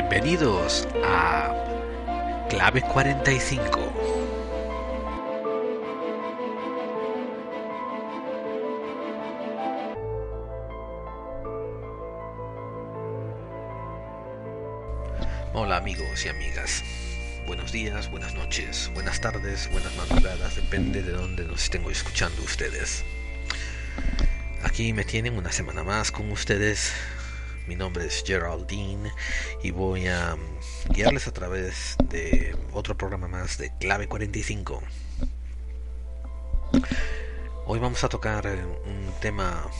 Bienvenidos a Clave 45. Hola amigos y amigas. Buenos días, buenas noches, buenas tardes, buenas madrugadas, depende de dónde nos estén escuchando ustedes. Aquí me tienen una semana más con ustedes mi nombre es Geraldine y voy a guiarles a través de otro programa más de Clave 45. Hoy vamos a tocar un tema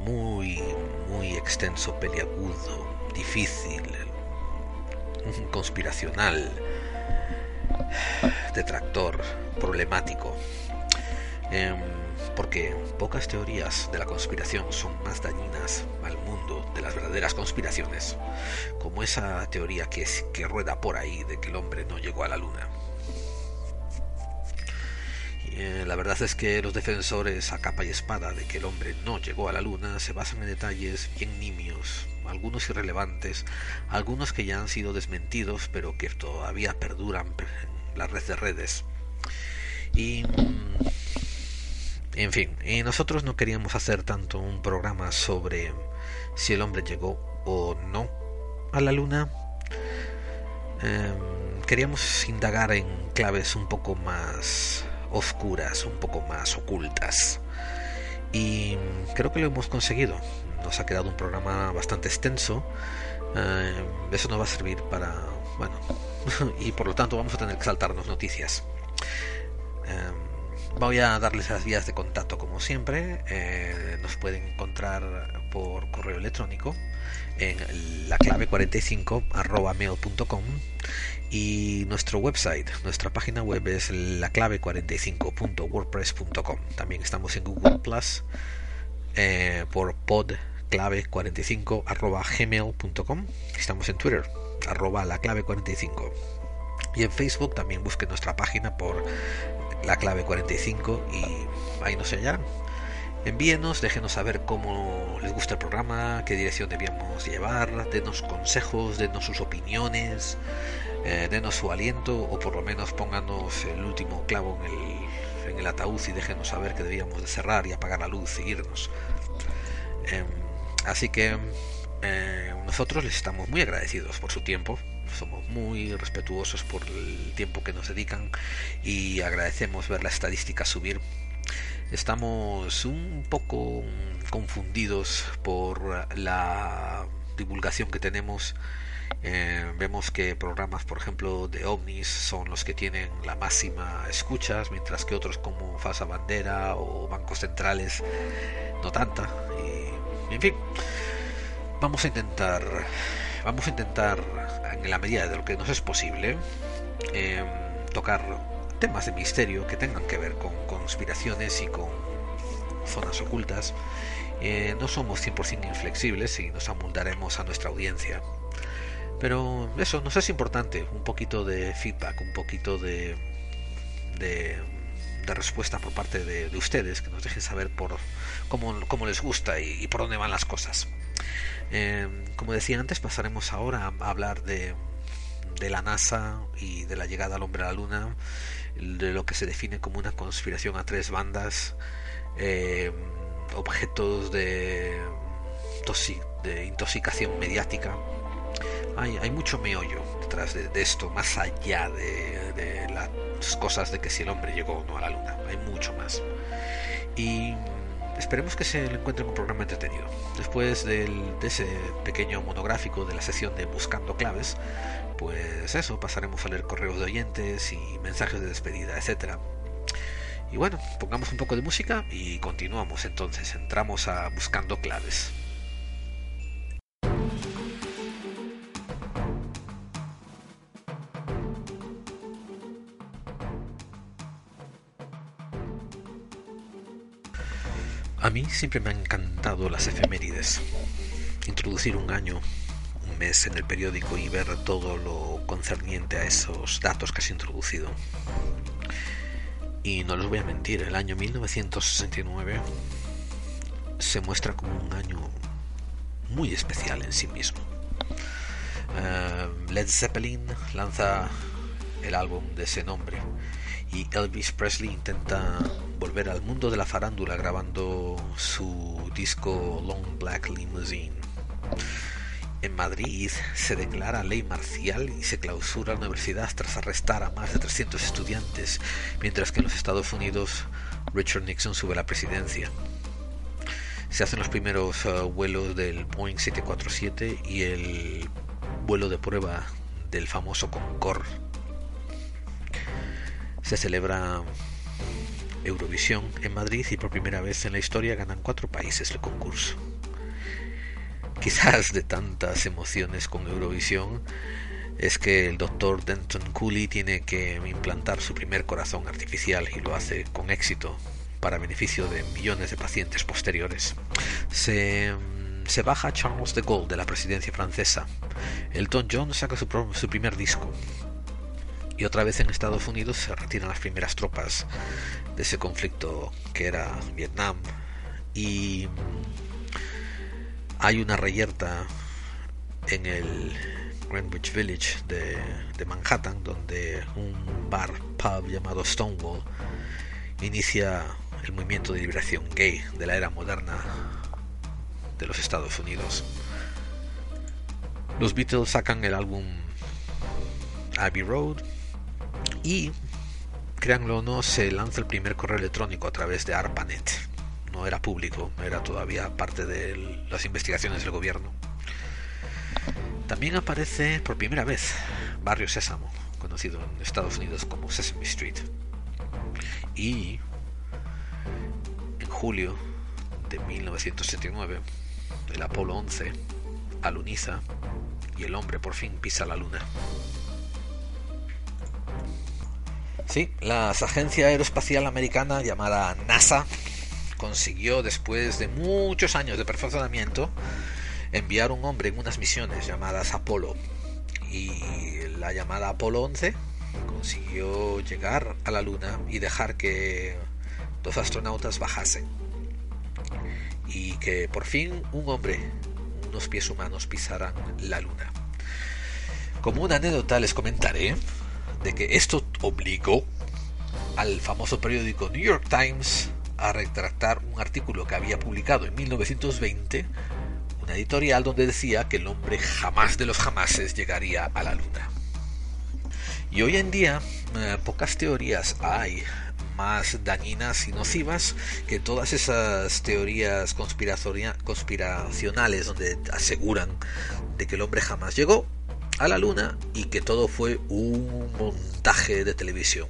muy, muy extenso, peliagudo, difícil, conspiracional, detractor, problemático. Em, porque pocas teorías de la conspiración son más dañinas al mundo de las verdaderas conspiraciones, como esa teoría que, rueda por ahí de que el hombre no llegó a la luna. Eh, la verdad es que los defensores a capa y espada de que el hombre no llegó a la luna se basan en detalles bien nimios, algunos irrelevantes, algunos que ya han sido desmentidos pero que todavía perduran en la red de redes. Y mm, en fin, y nosotros no queríamos hacer tanto un programa sobre si el hombre llegó o no a la luna. Em, queríamos indagar en claves un poco más oscuras, un poco más ocultas. Y creo que lo hemos conseguido. Nos ha quedado un programa bastante extenso. Em, eso nos va a servir para... Bueno, y por lo tanto vamos a tener que saltarnos noticias. Em, Voy a darles las vías de contacto como siempre. Eh, nos pueden encontrar por correo electrónico en la clave 45 mail.com y nuestro website, nuestra página web es la clave 45.wordpress.com. También estamos en Google Plus eh, por pod clave 45 gmail.com. Estamos en Twitter arroba la clave 45 y en Facebook también busquen nuestra página por la clave 45 y ahí nos hallarán. Envíenos, déjenos saber cómo les gusta el programa, qué dirección debíamos llevar, denos consejos, denos sus opiniones, eh, denos su aliento o por lo menos pónganos el último clavo en el, en el ataúd y déjenos saber que debíamos de cerrar y apagar la luz y irnos. Em, así que eh, nosotros les estamos muy agradecidos por su tiempo, somos muy respetuosos por el tiempo que nos dedican y agradecemos ver la estadística subir. Estamos un poco confundidos por la divulgación que tenemos. Eh, vemos que programas, por ejemplo, de ovnis son los que tienen la máxima escuchas, mientras que otros como Falsa Bandera o Bancos Centrales no tanta. Y, en fin, vamos a intentar vamos a intentar, en la medida de lo que nos es posible, em, tocar temas de misterio que tengan que ver con conspiraciones y con zonas ocultas. Eh, no somos 100% inflexibles y nos amoldaremos a nuestra audiencia. Pero eso nos es importante, un poquito de feedback, un poquito de, de, respuesta por parte de, ustedes, que nos dejen saber por cómo, cómo les gusta y por dónde van las cosas. Em, como decía antes, pasaremos ahora a hablar de, de la NASA y de la llegada al hombre a la Luna, de lo que se define como una conspiración a tres bandas, em, objetos de, de intoxicación mediática. Hay, hay, mucho meollo detrás de, esto, más allá de, de, las cosas de que si el hombre llegó o no a la luna. Hay mucho más. Y Esperemos que se le encuentre un programa entretenido. Después de ese pequeño monográfico de la sesión de Buscando Claves, pues eso, pasaremos a leer correos de oyentes y mensajes de despedida, etcétera. Y bueno, pongamos un poco de música y continuamos entonces, entramos a buscando claves. A mí siempre me han encantado las efemérides. Introducir un año, un mes en el periódico y ver todo lo concerniente a esos datos que has introducido. Y no les voy a mentir, el año 1969 se muestra como un año muy especial en sí mismo. Eh, Led Zeppelin lanza el álbum de ese nombre y Elvis Presley intenta volver al mundo de la farándula grabando su disco Long Black Limousine. En Madrid se declara ley marcial y se clausura la universidad tras arrestar a más de 300 estudiantes, mientras que en los Estados Unidos Richard Nixon sube a la presidencia. Se hacen los primeros uh, vuelos del Boeing 747 y el vuelo de prueba del famoso Concorde se celebra Eurovisión en Madrid y por primera vez en la historia ganan cuatro países el concurso. Quizás de tantas emociones con Eurovisión es que el doctor Denton Cooley tiene que implantar su primer corazón artificial y lo hace con éxito para beneficio de millones de pacientes posteriores. Se, se baja Charles de Gaulle de la presidencia francesa. Elton John saca su primer disco y otra vez en Estados Unidos se retiran las primeras tropas de ese conflicto que era Vietnam y hay una reyerta en el Greenwich Village de, de, Manhattan donde un bar pub llamado Stonewall inicia el movimiento de liberación gay de la era moderna de los Estados Unidos. Los Beatles sacan el álbum Abbey Road y, créanlo o no, se lanza el primer correo electrónico a través de ARPANET. No era público, era todavía parte de las investigaciones del gobierno. También aparece por primera vez Barrio Sésamo, conocido en Estados Unidos como Sesame Street. Y en julio de 1979, el Apolo 11 aluniza y el hombre por fin pisa la luna. Sí, la agencia aeroespacial americana llamada NASA consiguió después de muchos años de perfeccionamiento enviar un hombre en unas misiones llamadas Apolo y la llamada Apolo 11 consiguió llegar a la Luna y dejar que dos astronautas bajasen y que por fin un hombre, unos pies humanos pisaran la Luna. Como una anécdota les comentaré de que esto obligó al famoso periódico New York Times a retractar un artículo que había publicado en 1920, una editorial donde decía que el hombre jamás de los jamases llegaría a la luna. Y hoy en día eh, pocas teorías hay más dañinas y nocivas que todas esas teorías conspiracionales donde aseguran de que el hombre jamás llegó a la luna y que todo fue un montaje de televisión.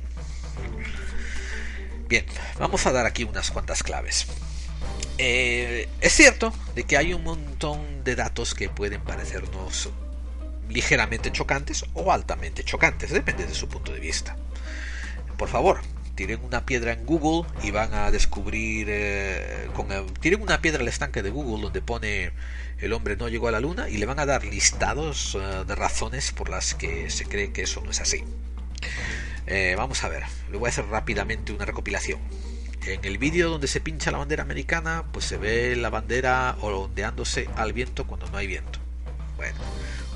Bien, vamos a dar aquí unas cuantas claves. Eh, es cierto de que hay un montón de datos que pueden parecernos ligeramente chocantes o altamente chocantes, depende de su punto de vista. Por favor, tiren una piedra en Google y van a descubrir, eh, con tiren una piedra al estanque de Google donde pone el hombre no llegó a la luna y le van a dar listados eh, de razones por las que se cree que eso no es así. Eh, vamos a ver, le voy a hacer rápidamente una recopilación. En el vídeo donde se pincha la bandera americana, pues se ve la bandera ondeándose al viento cuando no hay viento. Bueno,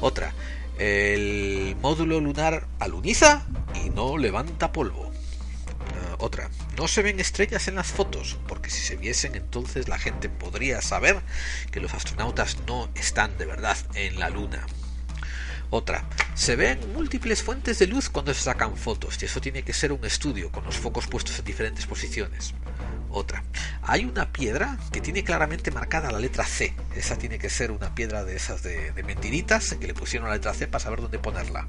otra. El módulo lunar aluniza y no levanta polvo. Otra. No se ven estrellas en las fotos, porque si se viesen entonces la gente podría saber que los astronautas no están de verdad en la Luna. Otra, se ven múltiples fuentes de luz cuando se sacan fotos, y eso tiene que ser un estudio con los focos puestos en diferentes posiciones. Otra, hay una piedra que tiene claramente marcada la letra C. Esa tiene que ser una piedra de esas de, de mentiritas que le pusieron la letra C para saber dónde ponerla.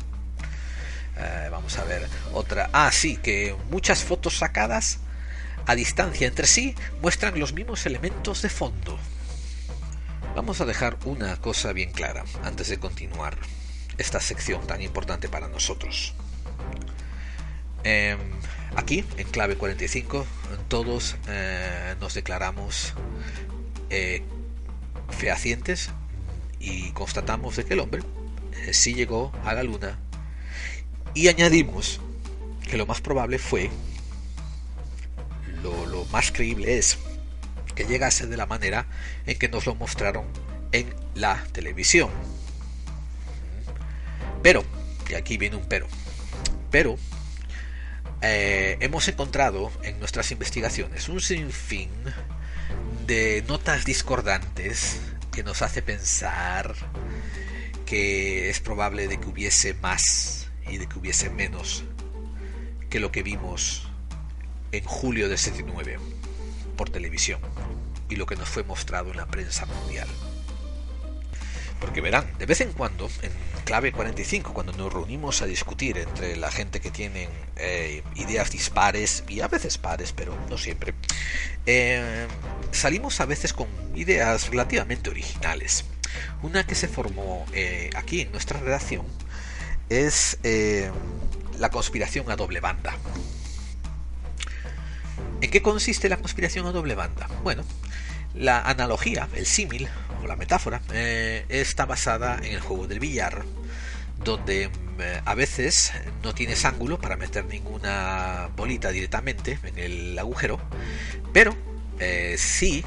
Eh, vamos a ver otra. Ah, sí, que muchas fotos sacadas a distancia entre sí muestran los mismos elementos de fondo. Vamos a dejar una cosa bien clara antes de continuar esta sección tan importante para nosotros. Em, aquí, en clave 45, todos eh, nos declaramos eh, fehacientes y constatamos de que el hombre sí llegó a la luna y añadimos que lo más probable fue, lo, lo más creíble es, que llegase de la manera en que nos lo mostraron en la televisión. Pero, y aquí viene un pero, pero eh, hemos encontrado en nuestras investigaciones un sinfín de notas discordantes que nos hace pensar que es probable de que hubiese más y de que hubiese menos que lo que vimos en julio de 79 por televisión y lo que nos fue mostrado en la prensa mundial. Porque verán, de vez en cuando, en clave 45, cuando nos reunimos a discutir entre la gente que tienen eh, ideas dispares, y a veces pares, pero no siempre, eh, salimos a veces con ideas relativamente originales. Una que se formó eh, aquí en nuestra redacción es la conspiración a doble banda. ¿En qué consiste la conspiración a doble banda? Bueno, la analogía, el símil o la metáfora eh, está basada en el juego del billar, donde mm, a veces no tienes ángulo para meter ninguna bolita directamente en el agujero, pero eh, si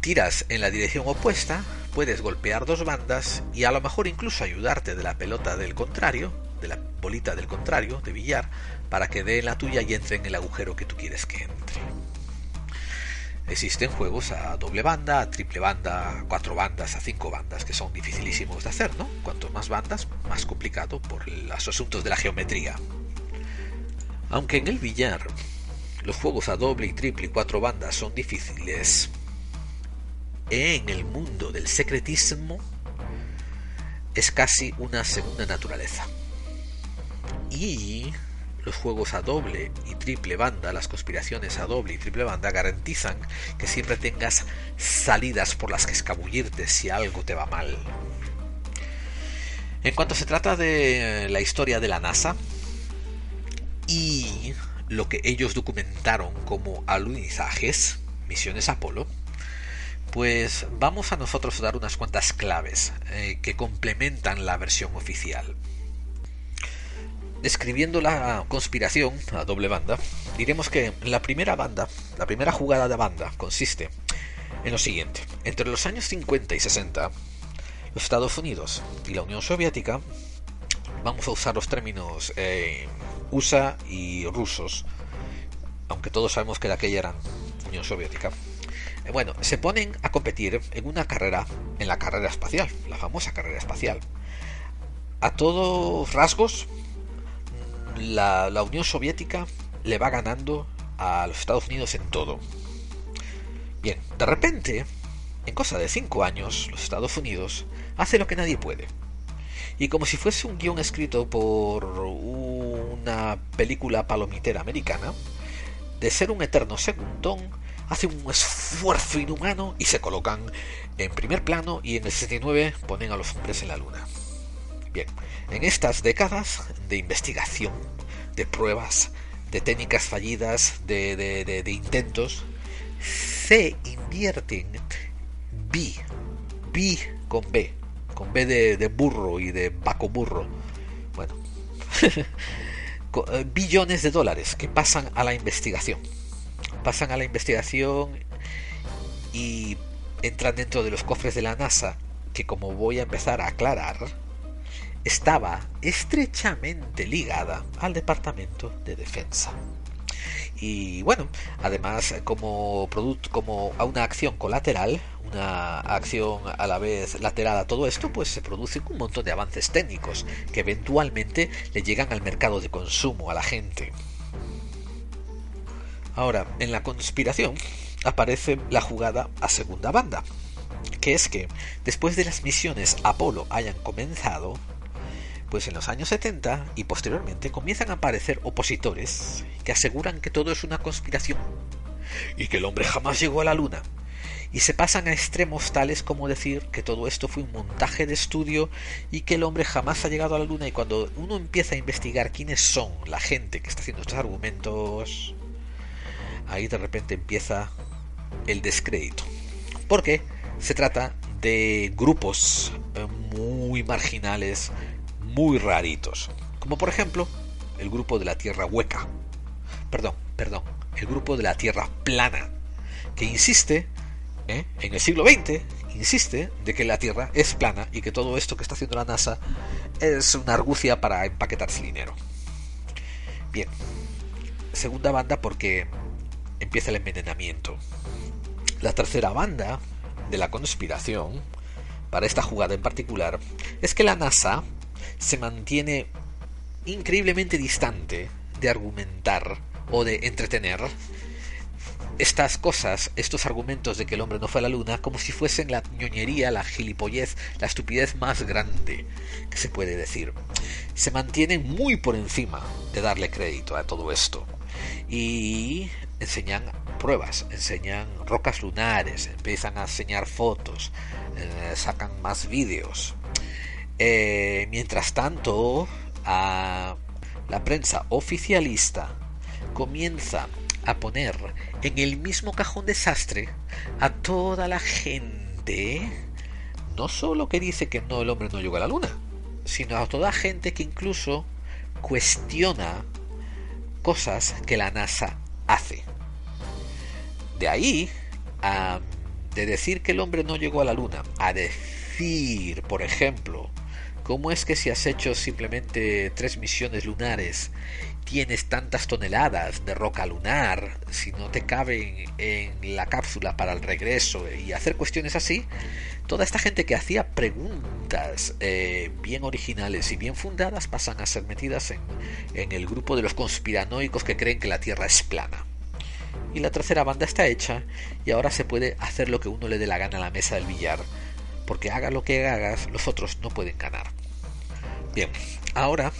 tiras en la dirección opuesta, puedes golpear dos bandas y a lo mejor incluso ayudarte de la pelota del contrario, de la bolita del contrario, de billar, para que dé la tuya y entre en el agujero que tú quieres que entre. Existen juegos a doble banda, a triple banda, a cuatro bandas, a cinco bandas, que son dificilísimos de hacer, ¿no? Cuanto más bandas, más complicado por los asuntos de la geometría. Aunque en el billar los juegos a doble y triple y cuatro bandas son difíciles, en el mundo del secretismo es casi una segunda naturaleza. Y los juegos a doble y triple banda, las conspiraciones a doble y triple banda garantizan que siempre tengas salidas por las que escabullirte si algo te va mal. En cuanto se trata de la historia de la NASA y lo que ellos documentaron como alunizajes, misiones Apolo, pues vamos a nosotros dar unas cuantas claves eh, que complementan la versión oficial. Describiendo la conspiración a doble banda, diremos que la primera banda, la primera jugada de banda consiste en lo siguiente. Entre los años 50 y 60, los Estados Unidos y la Unión Soviética, vamos a usar los términos eh, USA y rusos, aunque todos sabemos que de aquella eran Unión Soviética, bueno, se ponen a competir en una carrera, en la carrera espacial, la famosa carrera espacial. A todos rasgos, la, Unión Soviética le va ganando a los Estados Unidos en todo. Bien, de repente, en cosa de cinco años, los Estados Unidos hace lo que nadie puede. Y como si fuese un guion escrito por una película palomitera americana, de ser un eterno segundón, hace un esfuerzo inhumano y se colocan en primer plano y en el 69 ponen a los hombres en la luna. Bien, en estas décadas de investigación, de pruebas, de técnicas fallidas, de, de, intentos, se invierten B, B con B, con B de, burro y de baco burro. Bueno, eh, billones de dólares que pasan a la investigación. Pasan a la investigación y entran dentro de los cofres de la NASA, que como voy a empezar a aclarar, estaba estrechamente ligada al Departamento de Defensa. Y bueno, además como producto, como a una acción colateral, una acción a la vez lateral a todo esto, pues se producen un montón de avances técnicos que eventualmente le llegan al mercado de consumo, a la gente. Ahora, en la conspiración aparece la jugada a segunda banda, que es que después de las misiones Apolo hayan comenzado, pues en los años 70 y posteriormente comienzan a aparecer opositores que aseguran que todo es una conspiración y que el hombre jamás llegó a la luna. Y se pasan a extremos tales como decir que todo esto fue un montaje de estudio y que el hombre jamás ha llegado a la luna. Y cuando uno empieza a investigar quiénes son la gente que está haciendo estos argumentos, ahí de repente empieza el descrédito. Porque se trata de grupos eh, muy marginales, muy raritos. Como por ejemplo el grupo de la Tierra hueca. Perdón, perdón, el grupo de la Tierra plana. Que insiste ¿eh? en el siglo XX insiste de que la Tierra es plana y que todo esto que está haciendo la NASA es una argucia para empaquetarse dinero. Bien, segunda banda porque empieza el envenenamiento. La tercera banda de la conspiración, para esta jugada en particular, es que la NASA se mantiene increíblemente distante de argumentar o de entretener estas cosas, estos argumentos de que el hombre no fue a la luna, como si fuesen la ñoñería, la gilipollez, la estupidez más grande que se puede decir. Se mantienen muy por encima de darle crédito a todo esto. Y enseñan pruebas, enseñan rocas lunares, empiezan a enseñar fotos, eh, sacan más vídeos. Eh, mientras tanto, a la prensa oficialista comienza a poner en el mismo cajón desastre a toda la gente, no solo que dice que no el hombre no llegó a la luna, sino a toda gente que incluso cuestiona cosas que la NASA hace. De ahí a de decir que el hombre no llegó a la luna, a decir, por ejemplo, cómo es que si has hecho simplemente tres misiones lunares tienes tantas toneladas de roca lunar, si no te caben en la cápsula para el regreso y hacer cuestiones así, toda esta gente que hacía preguntas eh, bien originales y bien fundadas pasan a ser metidas en, en el grupo de los conspiranoicos que creen que la Tierra es plana. Y la tercera banda está hecha y ahora se puede hacer lo que uno le dé la gana a la mesa del billar, porque haga lo que hagas, los otros no pueden ganar. Bien, ahora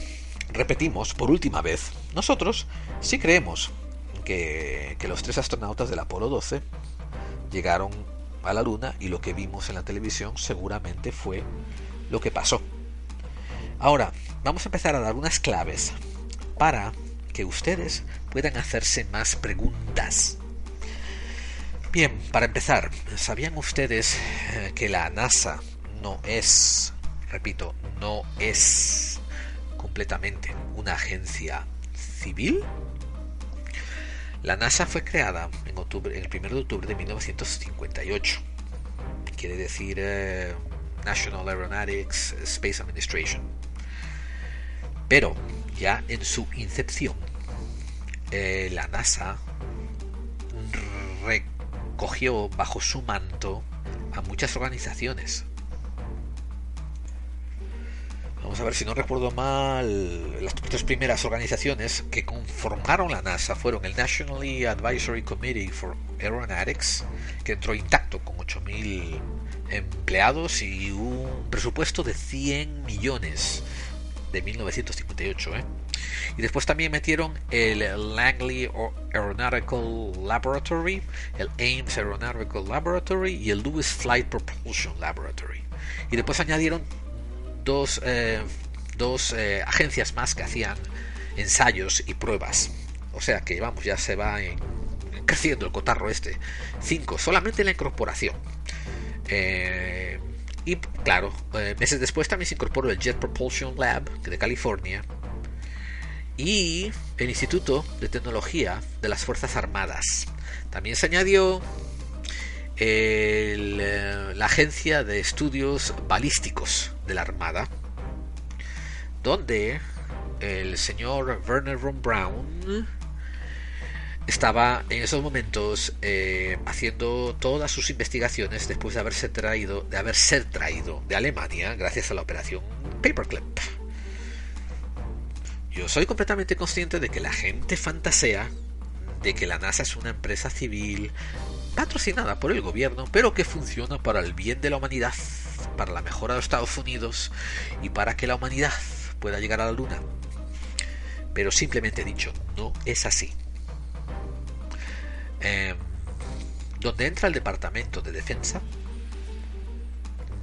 repetimos por última vez, nosotros sí creemos que, los tres astronautas del Apolo 12 llegaron a la Luna y lo que vimos en la televisión seguramente fue lo que pasó. Ahora, vamos a empezar a dar unas claves para que ustedes puedan hacerse más preguntas. Bien, para empezar, ¿sabían ustedes eh, que la NASA no es, repito, no es completamente una agencia civil. La NASA fue creada en, octubre, el 1 de octubre de 1958. Quiere decir eh, National Aeronautics Space Administration. Pero ya en su incepción, eh, la NASA recogió bajo su manto a muchas organizaciones. Vamos a ver si no recuerdo mal, las tres primeras organizaciones que conformaron la NASA fueron el National Advisory Committee for Aeronautics, que entró intacto con 8.000 empleados y un presupuesto de 100 millones de 1958. ¿eh? Y después también metieron el Langley Aeronautical Laboratory, el Ames Aeronautical Laboratory y el Lewis Flight Propulsion Laboratory. Y después añadieron dos, eh, dos eh, agencias más que hacían ensayos y pruebas. O sea que vamos, ya se va creciendo el cotarro este. Cinco, solamente la incorporación. Eh, y claro, meses después también se incorporó el Jet Propulsion Lab de California y el Instituto de Tecnología de las Fuerzas Armadas. También se añadió eh, la Agencia de Estudios Balísticos de la Armada, donde el señor Werner von Braun estaba en esos momentos eh, haciendo todas sus investigaciones después de haberse traído, de haberse traído de Alemania gracias a la operación Paperclip. Yo soy completamente consciente de que la gente fantasea de que la NASA es una empresa civil patrocinada por el gobierno, pero que funciona para el bien de la humanidad, para la mejora de los Estados Unidos y para que la humanidad pueda llegar a la luna. Pero simplemente dicho, no es así. Em, donde entra el Departamento de Defensa,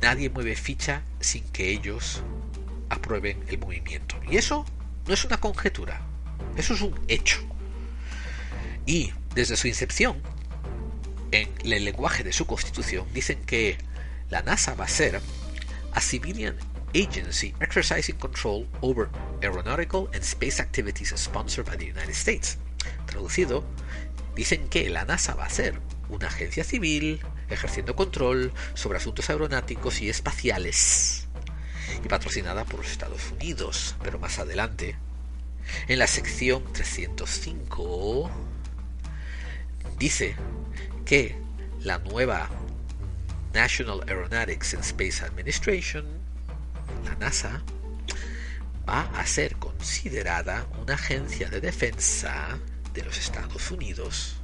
nadie mueve ficha sin que ellos aprueben el movimiento. Y eso no es una conjetura, eso es un hecho. Y desde su incepción, en el lenguaje de su constitución, dicen que la NASA va a ser a civilian agency exercising control over aeronautical and space activities sponsored by the United States. Traducido, dicen que la NASA va a ser una agencia civil ejerciendo control sobre asuntos aeronáuticos y espaciales y patrocinada por los Estados Unidos. Pero más adelante, en la sección 305, dice que la nueva National Aeronautics and Space Administration, la NASA, va a ser considerada una agencia de defensa de los Estados Unidos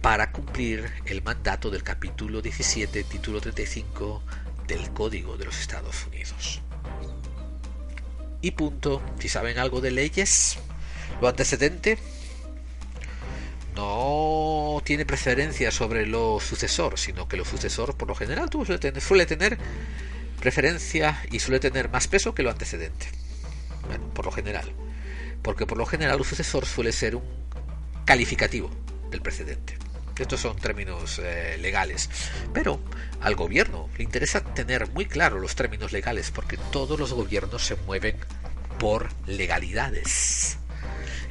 para cumplir el mandato del capítulo 17, título 35 del Código de los Estados Unidos. Y punto, si saben algo de leyes, lo antecedente no tiene preferencia sobre lo sucesor, sino que lo sucesor por lo general suele tener, suele tener preferencia y suele tener más peso que lo antecedente. Bueno, por lo general. Porque por lo general lo sucesor suele ser un calificativo del precedente. Estos son términos eh, legales. Pero al gobierno le interesa tener muy claro los términos legales porque todos los gobiernos se mueven por legalidades.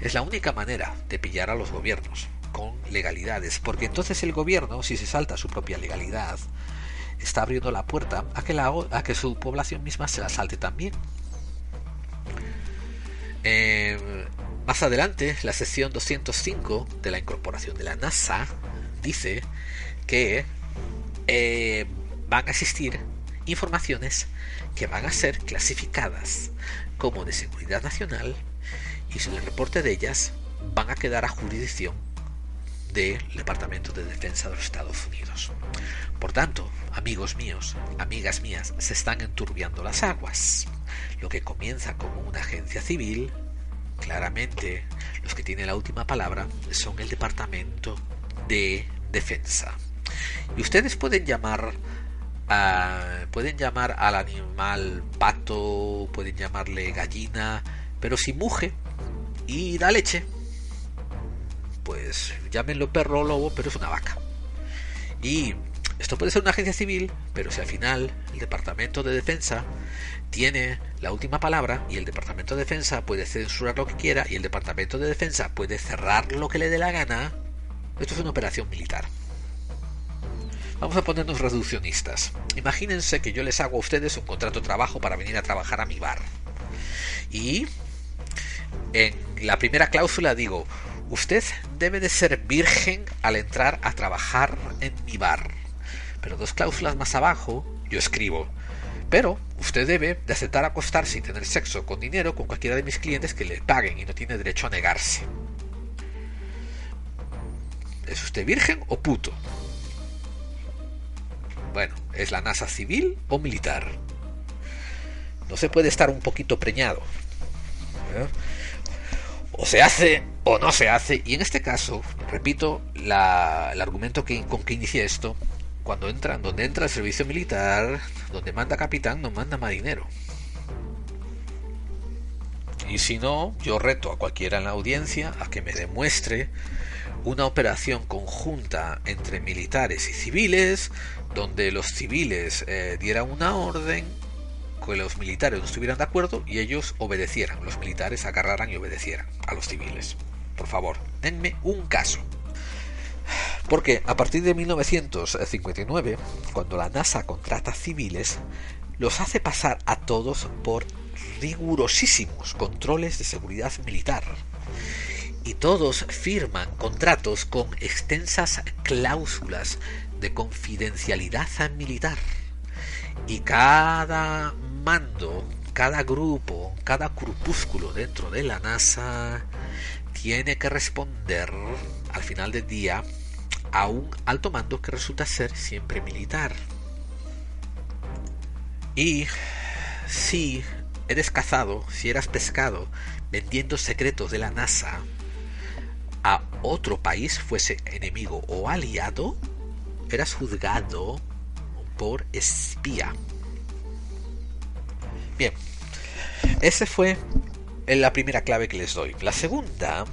Es la única manera de pillar a los gobiernos con legalidades, porque entonces el gobierno, si se salta su propia legalidad, está abriendo la puerta a que, la, a que su población misma se la salte también. Eh, más adelante, la sección 205 de la incorporación de la NASA dice que eh, van a existir informaciones que van a ser clasificadas como de seguridad nacional y si el reporte de ellas van a quedar a jurisdicción del Departamento de Defensa de los Estados Unidos. Por tanto, amigos míos, amigas mías, se están enturbiando las aguas. Lo que comienza como una agencia civil, claramente los que tienen la última palabra son el Departamento de defensa. Y ustedes pueden llamar pueden llamar al animal pato, pueden llamarle gallina, pero si muge y da leche, pues llámenlo perro o lobo, pero es una vaca. Y esto puede ser una agencia civil, pero si al final el Departamento de Defensa tiene la última palabra y el Departamento de Defensa puede censurar lo que quiera y el Departamento de Defensa puede cerrar lo que le dé la gana, esto es una operación militar. Vamos a ponernos reduccionistas. Imagínense que yo les hago a ustedes un contrato de trabajo para venir a trabajar a mi bar. Y en la primera cláusula digo, usted debe de ser virgen al entrar a trabajar en mi bar. Pero dos cláusulas más abajo yo escribo, pero usted debe de aceptar acostarse y tener sexo con dinero con cualquiera de mis clientes que le paguen y no tiene derecho a negarse. ¿Es usted virgen o puto? Bueno, ¿es la NASA civil o militar? No se puede estar un poquito preñado. ¿eh? O se hace o no se hace. Y en este caso, repito el argumento que, con que inicié esto. Cuando entra, donde entra el servicio militar, donde manda capitán, no manda marinero. Y si no, yo reto a cualquiera en la audiencia a que me demuestre una operación conjunta entre militares y civiles, donde los civiles eh, dieran una orden, que los militares no estuvieran de acuerdo y ellos obedecieran, los militares agarraran y obedecieran a los civiles. Por favor, denme un caso. Porque a partir de 1959, cuando la NASA contrata civiles, los hace pasar a todos por rigurosísimos controles de seguridad militar y todos firman contratos con extensas cláusulas de confidencialidad militar. Y cada mando, cada grupo, cada grupúsculo dentro de la NASA tiene que responder al final del día a un alto mando que resulta ser siempre militar. Y si eres cazado, si eras pescado vendiendo secretos de la NASA a otro país, fuese enemigo o aliado, eras juzgado por espía. Bien, esa fue la primera clave que les doy. La segunda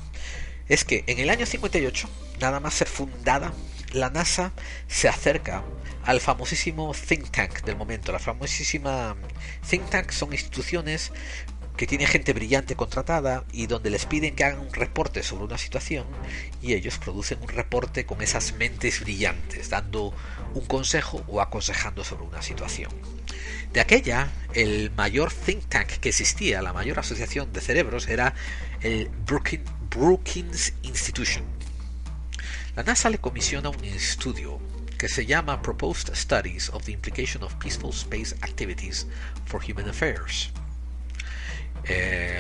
es que en el año 58, nada más ser fundada, la NASA se acerca al famosísimo think tank del momento. La famosísima think tank son instituciones que tienen gente brillante contratada y donde les piden que hagan un reporte sobre una situación y ellos producen un reporte con esas mentes brillantes, dando un consejo o aconsejando sobre una situación. De aquella, el mayor think tank que existía, la mayor asociación de cerebros, era el Brookings Institution. La NASA le comisiona un estudio que se llama Proposed Studies of the Implication of Peaceful Space Activities for Human Affairs. Eh,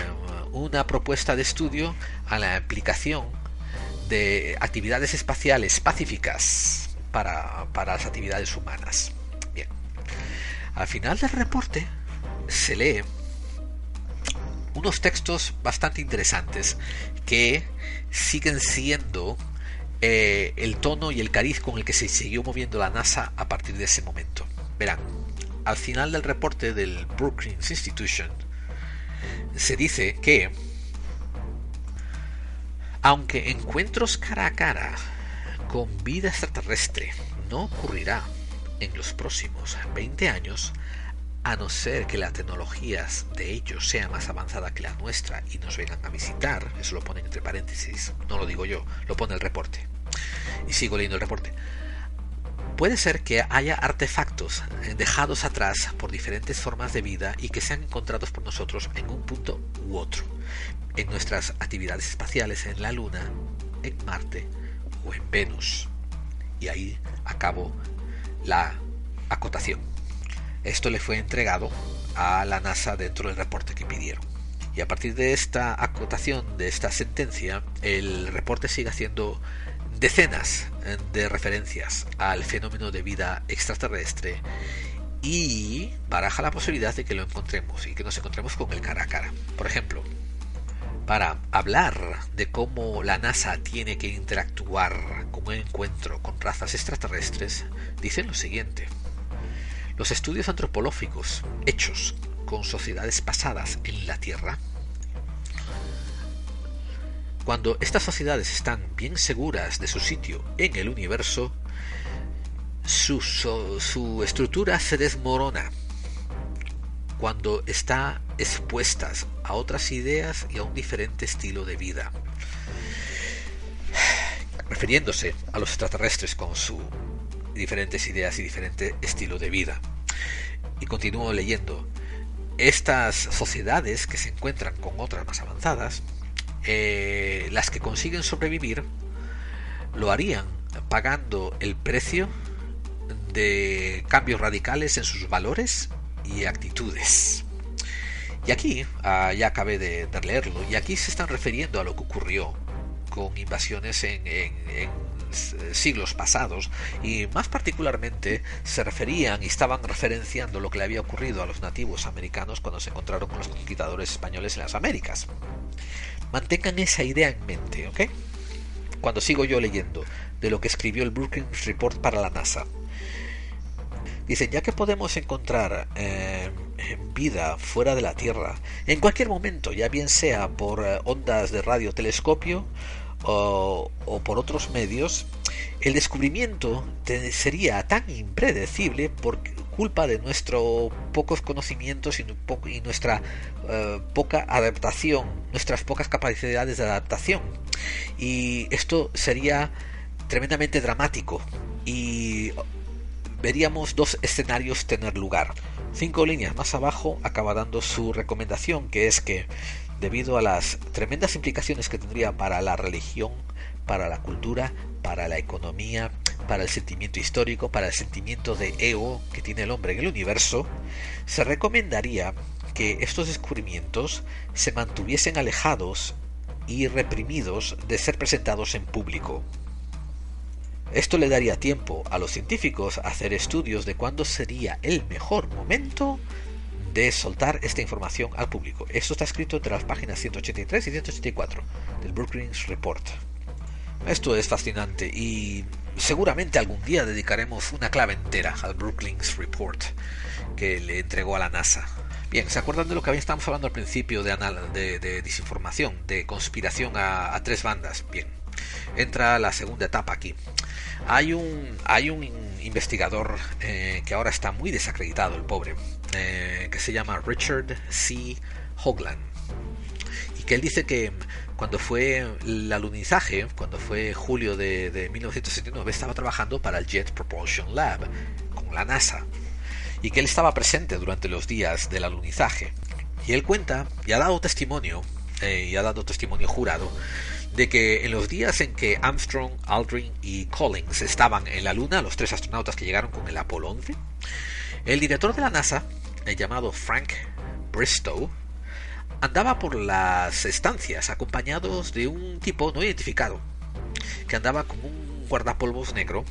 una propuesta de estudio a la aplicación de actividades espaciales pacíficas para, para las actividades humanas. Bien, al final del reporte se lee unos textos bastante interesantes que siguen siendo eh, el tono y el cariz con el que se siguió moviendo la NASA a partir de ese momento. Verán, al final del reporte del Brookings Institution se dice que aunque encuentros cara a cara con vida extraterrestre no ocurrirá en los próximos 20 años, a no ser que las tecnologías de ellos sean más avanzadas que la nuestra y nos vengan a visitar, eso lo ponen entre paréntesis, no lo digo yo, lo pone el reporte. Y sigo leyendo el reporte. Puede ser que haya artefactos dejados atrás por diferentes formas de vida y que sean encontrados por nosotros en un punto u otro, en nuestras actividades espaciales en la Luna, en Marte o en Venus. Y ahí acabo la acotación. Esto le fue entregado a la NASA dentro del reporte que pidieron. Y a partir de esta acotación, de esta sentencia, el reporte sigue haciendo decenas de referencias al fenómeno de vida extraterrestre y baraja la posibilidad de que lo encontremos y que nos encontremos con el cara a cara. Por ejemplo, para hablar de cómo la NASA tiene que interactuar con un encuentro con razas extraterrestres, dicen lo siguiente. Los estudios antropológicos hechos con sociedades pasadas en la Tierra, cuando estas sociedades están bien seguras de su sitio en el universo, su, su estructura se desmorona cuando está expuestas a otras ideas y a un diferente estilo de vida. Refiriéndose a los extraterrestres con su diferentes ideas y diferente estilo de vida. Y continúo leyendo. Estas sociedades que se encuentran con otras más avanzadas, eh, las que consiguen sobrevivir, lo harían pagando el precio de cambios radicales en sus valores y actitudes. Y aquí, ah, ya acabé de, leerlo, y aquí se están refiriendo a lo que ocurrió con invasiones en siglos pasados y más particularmente se referían y estaban referenciando lo que le había ocurrido a los nativos americanos cuando se encontraron con los conquistadores españoles en las Américas. Mantengan esa idea en mente, ¿ok? Cuando sigo yo leyendo de lo que escribió el Brookings Report para la NASA. Dicen, ya que podemos encontrar eh, vida fuera de la Tierra, en cualquier momento, ya bien sea por eh, ondas de radiotelescopio o, por otros medios, el descubrimiento sería tan impredecible por culpa de nuestros pocos conocimientos y, nuestra eh, poca adaptación, nuestras pocas capacidades de adaptación. Y esto sería tremendamente dramático y veríamos dos escenarios tener lugar. Cinco líneas más abajo acaba dando su recomendación, que es que debido a las tremendas implicaciones que tendría para la religión, para la cultura, para la economía, para el sentimiento histórico, para el sentimiento de ego que tiene el hombre en el universo, se recomendaría que estos descubrimientos se mantuviesen alejados y reprimidos de ser presentados en público. Esto le daría tiempo a los científicos a hacer estudios de cuándo sería el mejor momento de soltar esta información al público. Esto está escrito entre las páginas 183 y 184 del Brookings Report. Esto es fascinante y seguramente algún día dedicaremos una clave entera al Brookings Report que le entregó a la NASA. Bien, ¿se acuerdan de lo que estábamos hablando al principio de, de, de desinformación, de conspiración a, tres bandas? Bien, entra la segunda etapa aquí. Hay un, hay un investigador eh, que ahora está muy desacreditado, el pobre, eh, que se llama Richard C. Hoagland. Y que él dice que cuando fue el alunizaje, cuando fue julio de, de 1979, estaba trabajando para el Jet Propulsion Lab con la NASA y que él estaba presente durante los días del alunizaje. Y él cuenta y ha dado testimonio, eh, y ha dado testimonio jurado, de que en los días en que Armstrong, Aldrin y Collins estaban en la Luna, los tres astronautas que llegaron con el Apolo 11, el director de la NASA, el llamado Frank Bristow, andaba por las estancias acompañados de un tipo no identificado, que andaba con un guardapolvos negro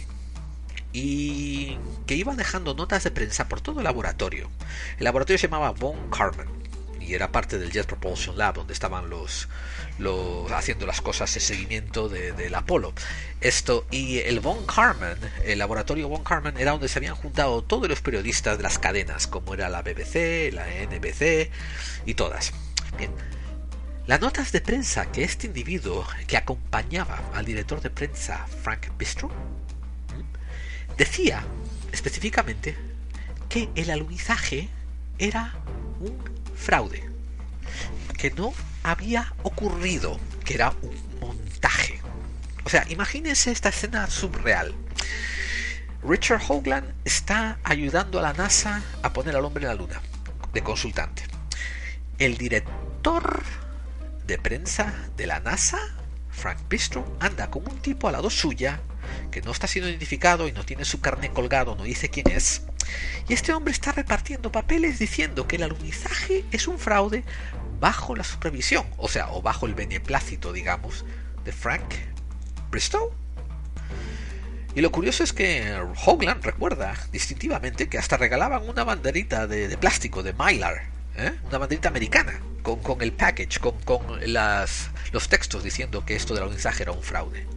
y que iba dejando notas de prensa por todo el laboratorio. El laboratorio se llamaba Von Karman y era parte del Jet Propulsion Lab donde estaban los, los haciendo las cosas de seguimiento del Apolo. Esto y el Von Karman, el laboratorio Von Karman era donde se habían juntado todos los periodistas de las cadenas, como era la BBC, la NBC y todas. Bien. Las notas de prensa que este individuo que acompañaba al director de prensa Frank Bistro decía específicamente que el alunizaje era un fraude, que no había ocurrido, que era un montaje. O sea, imagínense esta escena subreal. Richard Hoagland está ayudando a la NASA a poner al hombre en la luna, de consultante. El director de prensa de la NASA, Frank Bistro, anda con un tipo al lado suya que no está siendo identificado y no tiene su carne colgado, no dice quién es. Y este hombre está repartiendo papeles diciendo que el alunizaje es un fraude bajo la supervisión, o sea, o bajo el beneplácito, digamos, de Frank Bristow. Y lo curioso es que Hoagland recuerda distintivamente que hasta regalaban una banderita de, plástico, de Mylar, ¿eh? una banderita americana, con, el package, con, los textos diciendo que esto del alunizaje era un fraude.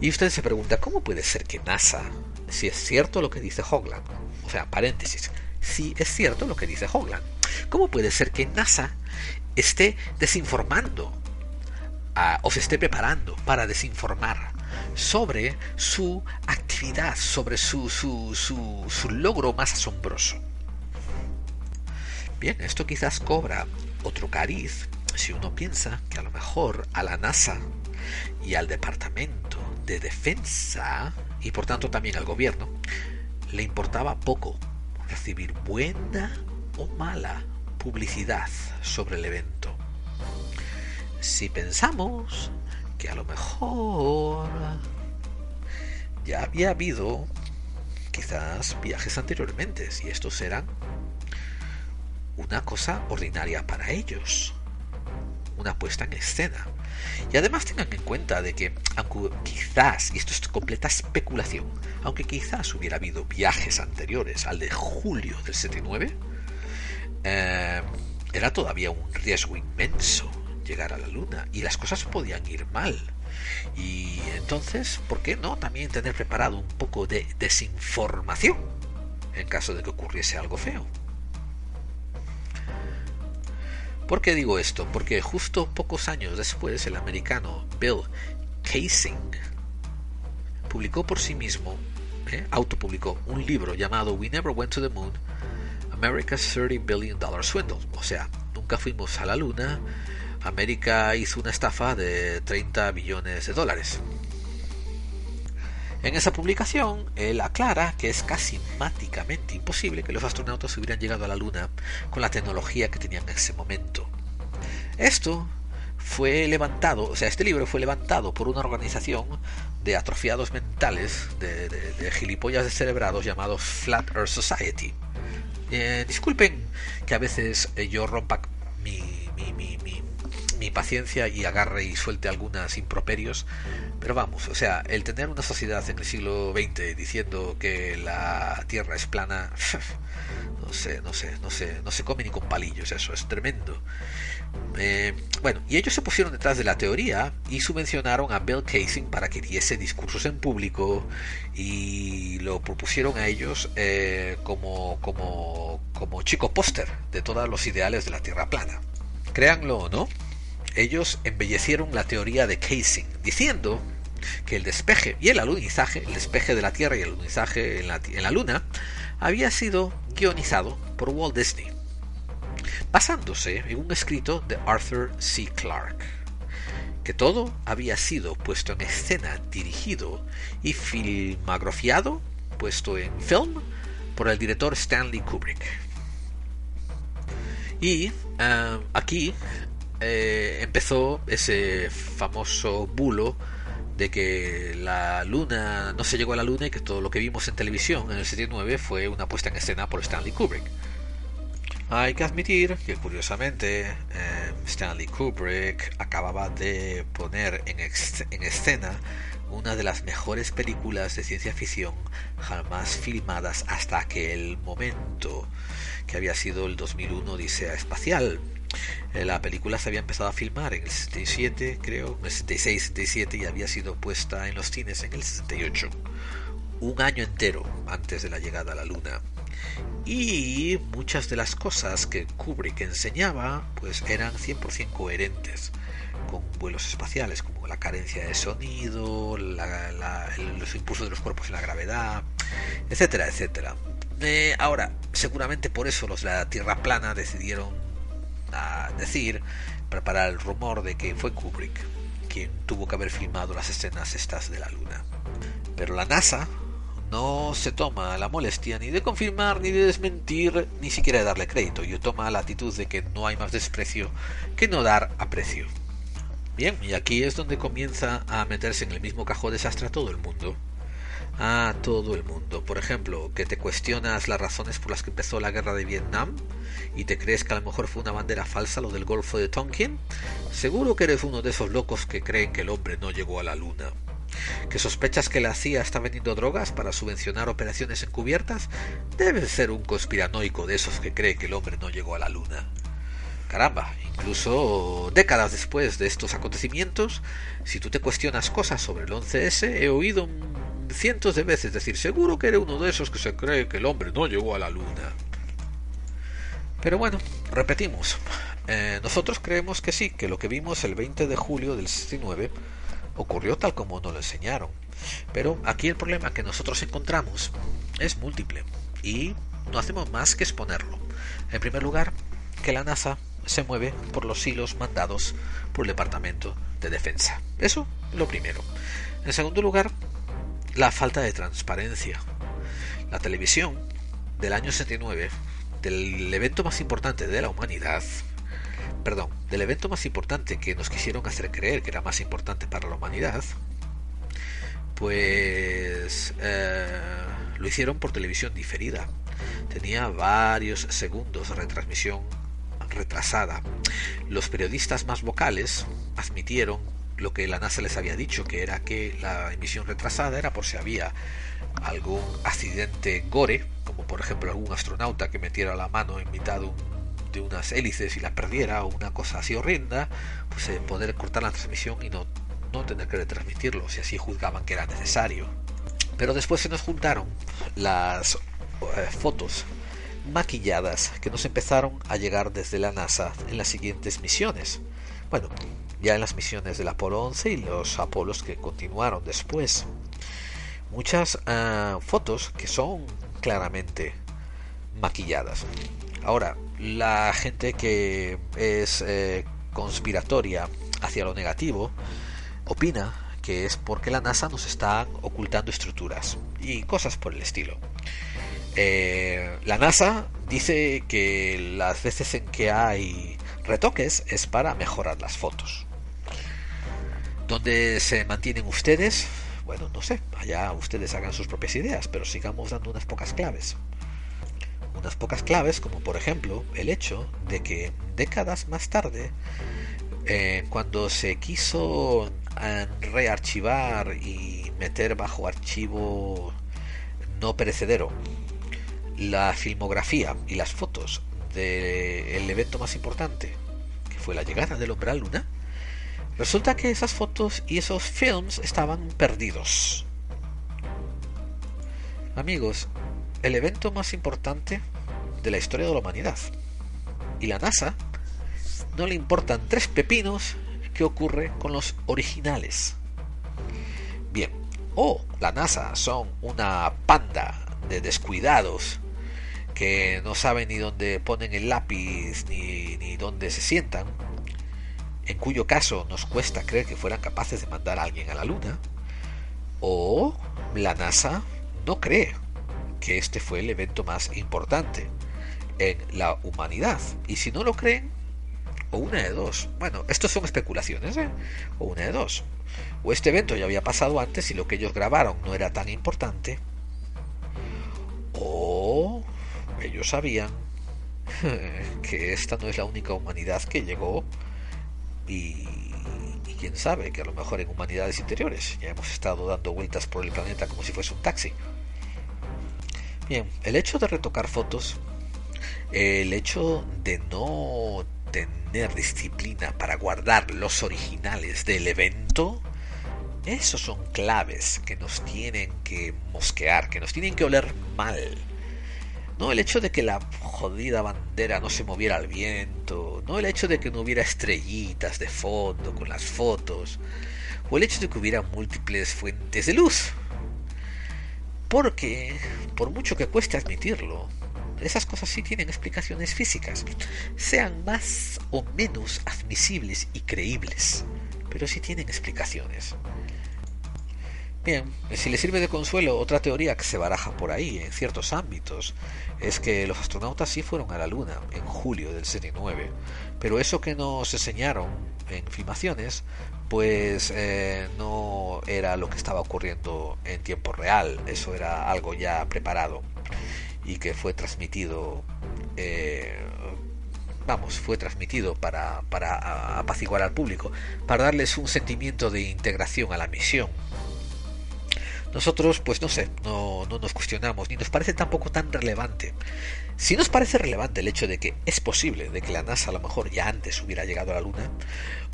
Y usted se pregunta, ¿cómo puede ser que NASA, si es cierto lo que dice Hoagland, o sea, paréntesis, si es cierto lo que dice Hoagland, ¿cómo puede ser que NASA esté desinformando o se esté preparando para desinformar sobre su actividad, sobre su, su, su, su logro más asombroso? Bien, esto quizás cobra otro cariz si uno piensa que a lo mejor a la NASA y al Departamento de Defensa y por tanto también al gobierno le importaba poco recibir buena o mala publicidad sobre el evento. Si pensamos que a lo mejor ya había habido quizás viajes anteriormente y estos eran una cosa ordinaria para ellos, una puesta en escena. Y además tengan en cuenta de que, aunque quizás, y esto es completa especulación, aunque quizás hubiera habido viajes anteriores al de julio del 79, eh, era todavía un riesgo inmenso llegar a la Luna y las cosas podían ir mal. Y entonces, ¿por qué no también tener preparado un poco de desinformación en caso de que ocurriese algo feo? ¿Por qué digo esto? Porque justo pocos años después el americano Bill Kaysing publicó por sí mismo, eh, autopublicó un libro llamado We Never Went to the Moon, America's 30 Billion Dollar Swindle. O sea, nunca fuimos a la luna, América hizo una estafa de 30 billones de dólares. En esa publicación, él aclara que es casi mágicamente imposible que los astronautas hubieran llegado a la Luna con la tecnología que tenían en ese momento. Esto fue levantado, o sea, este libro fue levantado por una organización de atrofiados mentales, de, gilipollas descerebrados llamados Flat Earth Society. Eh, disculpen que a veces eh, yo rompa mi, mi, mi, mi paciencia y agarre y suelte algunas improperios. Pero vamos, o sea, el tener una sociedad en el siglo XX diciendo que la Tierra es plana, no sé, no sé, no sé, no se come ni con palillos, eso es tremendo. Eh, bueno, y ellos se pusieron detrás de la teoría y subvencionaron a Bill Casing para que diese discursos en público y lo propusieron a ellos eh, como, como, como chico póster de todos los ideales de la Tierra plana. Créanlo o no, ellos embellecieron la teoría de Casing, diciendo que el despeje y el alunizaje, el despeje de la Tierra y el alunizaje en la, en la Luna, había sido guionizado por Walt Disney, basándose en un escrito de Arthur C. Clarke, que todo había sido puesto en escena, dirigido y filmagrofiado, puesto en film, por el director Stanley Kubrick. Y eh, aquí eh, empezó ese famoso bulo de que la luna no se llegó a la luna y que todo lo que vimos en televisión en el 79 fue una puesta en escena por Stanley Kubrick. Hay que admitir que curiosamente eh, Stanley Kubrick acababa de poner en, en, escena una de las mejores películas de ciencia ficción jamás filmadas hasta aquel momento, que había sido el 2001 Odisea Espacial, la película se había empezado a filmar en el 67, creo, en el 66, 67 y había sido puesta en los cines en el 68. Un año entero antes de la llegada a la Luna. Y muchas de las cosas que Kubrick enseñaba pues eran 100% coherentes con vuelos espaciales, como la carencia de sonido, los impulsos de los cuerpos en la gravedad, etcétera, etcétera. Eh, ahora, seguramente por eso los de la Tierra plana decidieron a decir, preparar el rumor de que fue Kubrick quien tuvo que haber filmado las escenas estas de la Luna. Pero la NASA no se toma la molestia ni de confirmar, ni de desmentir, ni siquiera de darle crédito. Yo toma la actitud de que no hay más desprecio que no dar aprecio. Bien, y aquí es donde comienza a meterse en el mismo cajón desastre a todo el mundo a todo el mundo. Por ejemplo, que te cuestionas las razones por las que empezó la guerra de Vietnam y te crees que a lo mejor fue una bandera falsa lo del Golfo de Tonkin. Seguro que eres uno de esos locos que creen que el hombre no llegó a la luna. ¿Que sospechas que la CIA está vendiendo drogas para subvencionar operaciones encubiertas? Debes ser un conspiranoico de esos que cree que el hombre no llegó a la luna. Caramba, incluso décadas después de estos acontecimientos, si tú te cuestionas cosas sobre el 11S, he oído cientos de veces decir, seguro que era uno de esos que se cree que el hombre no llegó a la luna. Pero bueno, repetimos, eh, nosotros creemos que sí, que lo que vimos el 20 de julio del 69 ocurrió tal como nos lo enseñaron. Pero aquí el problema que nosotros encontramos es múltiple y no hacemos más que exponerlo. En primer lugar, que la NASA se mueve por los hilos mandados por el Departamento de Defensa. Eso lo primero. En segundo lugar, la falta de transparencia. La televisión del año 79, del evento más importante de la humanidad, perdón, del evento más importante que nos quisieron hacer creer que era más importante para la humanidad, pues eh, lo hicieron por televisión diferida. Tenía varios segundos de retransmisión retrasada. Los periodistas más vocales admitieron lo que la NASA les había dicho, que era que la emisión retrasada era por si había algún accidente gore, como por ejemplo algún astronauta que metiera la mano en mitad de, unas hélices y la perdiera, o una cosa así horrenda, pues eh, poder cortar la transmisión y no, no tener que retransmitirlo, si así juzgaban que era necesario. Pero después se nos juntaron las eh, fotos maquilladas que nos empezaron a llegar desde la NASA en las siguientes misiones. Bueno, ya en las misiones del Apolo 11 y los Apolos que continuaron después. Muchas ah, fotos que son claramente maquilladas. Ahora, la gente que es eh, conspiratoria hacia lo negativo opina que es porque la NASA nos está ocultando estructuras y cosas por el estilo. Eh, la NASA dice que las veces en que hay retoques es para mejorar las fotos. ¿Dónde se mantienen ustedes? Bueno, no sé, allá ustedes hagan sus propias ideas, pero sigamos dando unas pocas claves. Unas pocas claves como por ejemplo el hecho de que décadas más tarde Eh, cuando se quiso eh, rearchivar y meter bajo archivo no perecedero la filmografía y las fotos del evento más importante, que fue la llegada del hombre a la luna, resulta que esas fotos y esos films estaban perdidos. Amigos, el evento más importante de la historia de la humanidad. Y la NASA no le importan tres pepinos qué ocurre con los originales. Bien, o la NASA son una panda de descuidados que no saben ni dónde ponen el lápiz ni, ni dónde se sientan, en cuyo caso nos cuesta creer que fueran capaces de mandar a alguien a la Luna, o la NASA no cree que este fue el evento más importante en la humanidad. Y si no lo creen, o una de dos. Bueno, estos son especulaciones, ¿eh? O una de dos. O este evento ya había pasado antes y lo que ellos grabaron no era tan importante. O ellos sabían que esta no es la única humanidad que llegó y, quién sabe que a lo mejor en humanidades interiores ya hemos estado dando vueltas por el planeta como si fuese un taxi. Bien, el hecho de retocar fotos, el hecho de no tener disciplina para guardar los originales del evento, esos son claves que nos tienen que mosquear, que nos tienen que oler mal. No el hecho de que la jodida bandera no se moviera al viento, no el hecho de que no hubiera estrellitas de fondo con las fotos, o el hecho de que hubiera múltiples fuentes de luz. Porque, por mucho que cueste admitirlo, esas cosas sí tienen explicaciones físicas, sean más o menos admisibles y creíbles, pero sí tienen explicaciones. Bien, si le sirve de consuelo, otra teoría que se baraja por ahí en ciertos ámbitos es que los astronautas sí fueron a la Luna en julio del 79, pero eso que nos enseñaron en filmaciones, pues eh, no era lo que estaba ocurriendo en tiempo real, eso era algo ya preparado y que fue transmitido, eh, vamos, fue transmitido para, para apaciguar al público, para darles un sentimiento de integración a la misión nosotros, pues no sé, no, no nos cuestionamos, ni nos parece tampoco tan relevante. Si nos parece relevante el hecho de que es posible de que la NASA a lo mejor ya antes hubiera llegado a la Luna,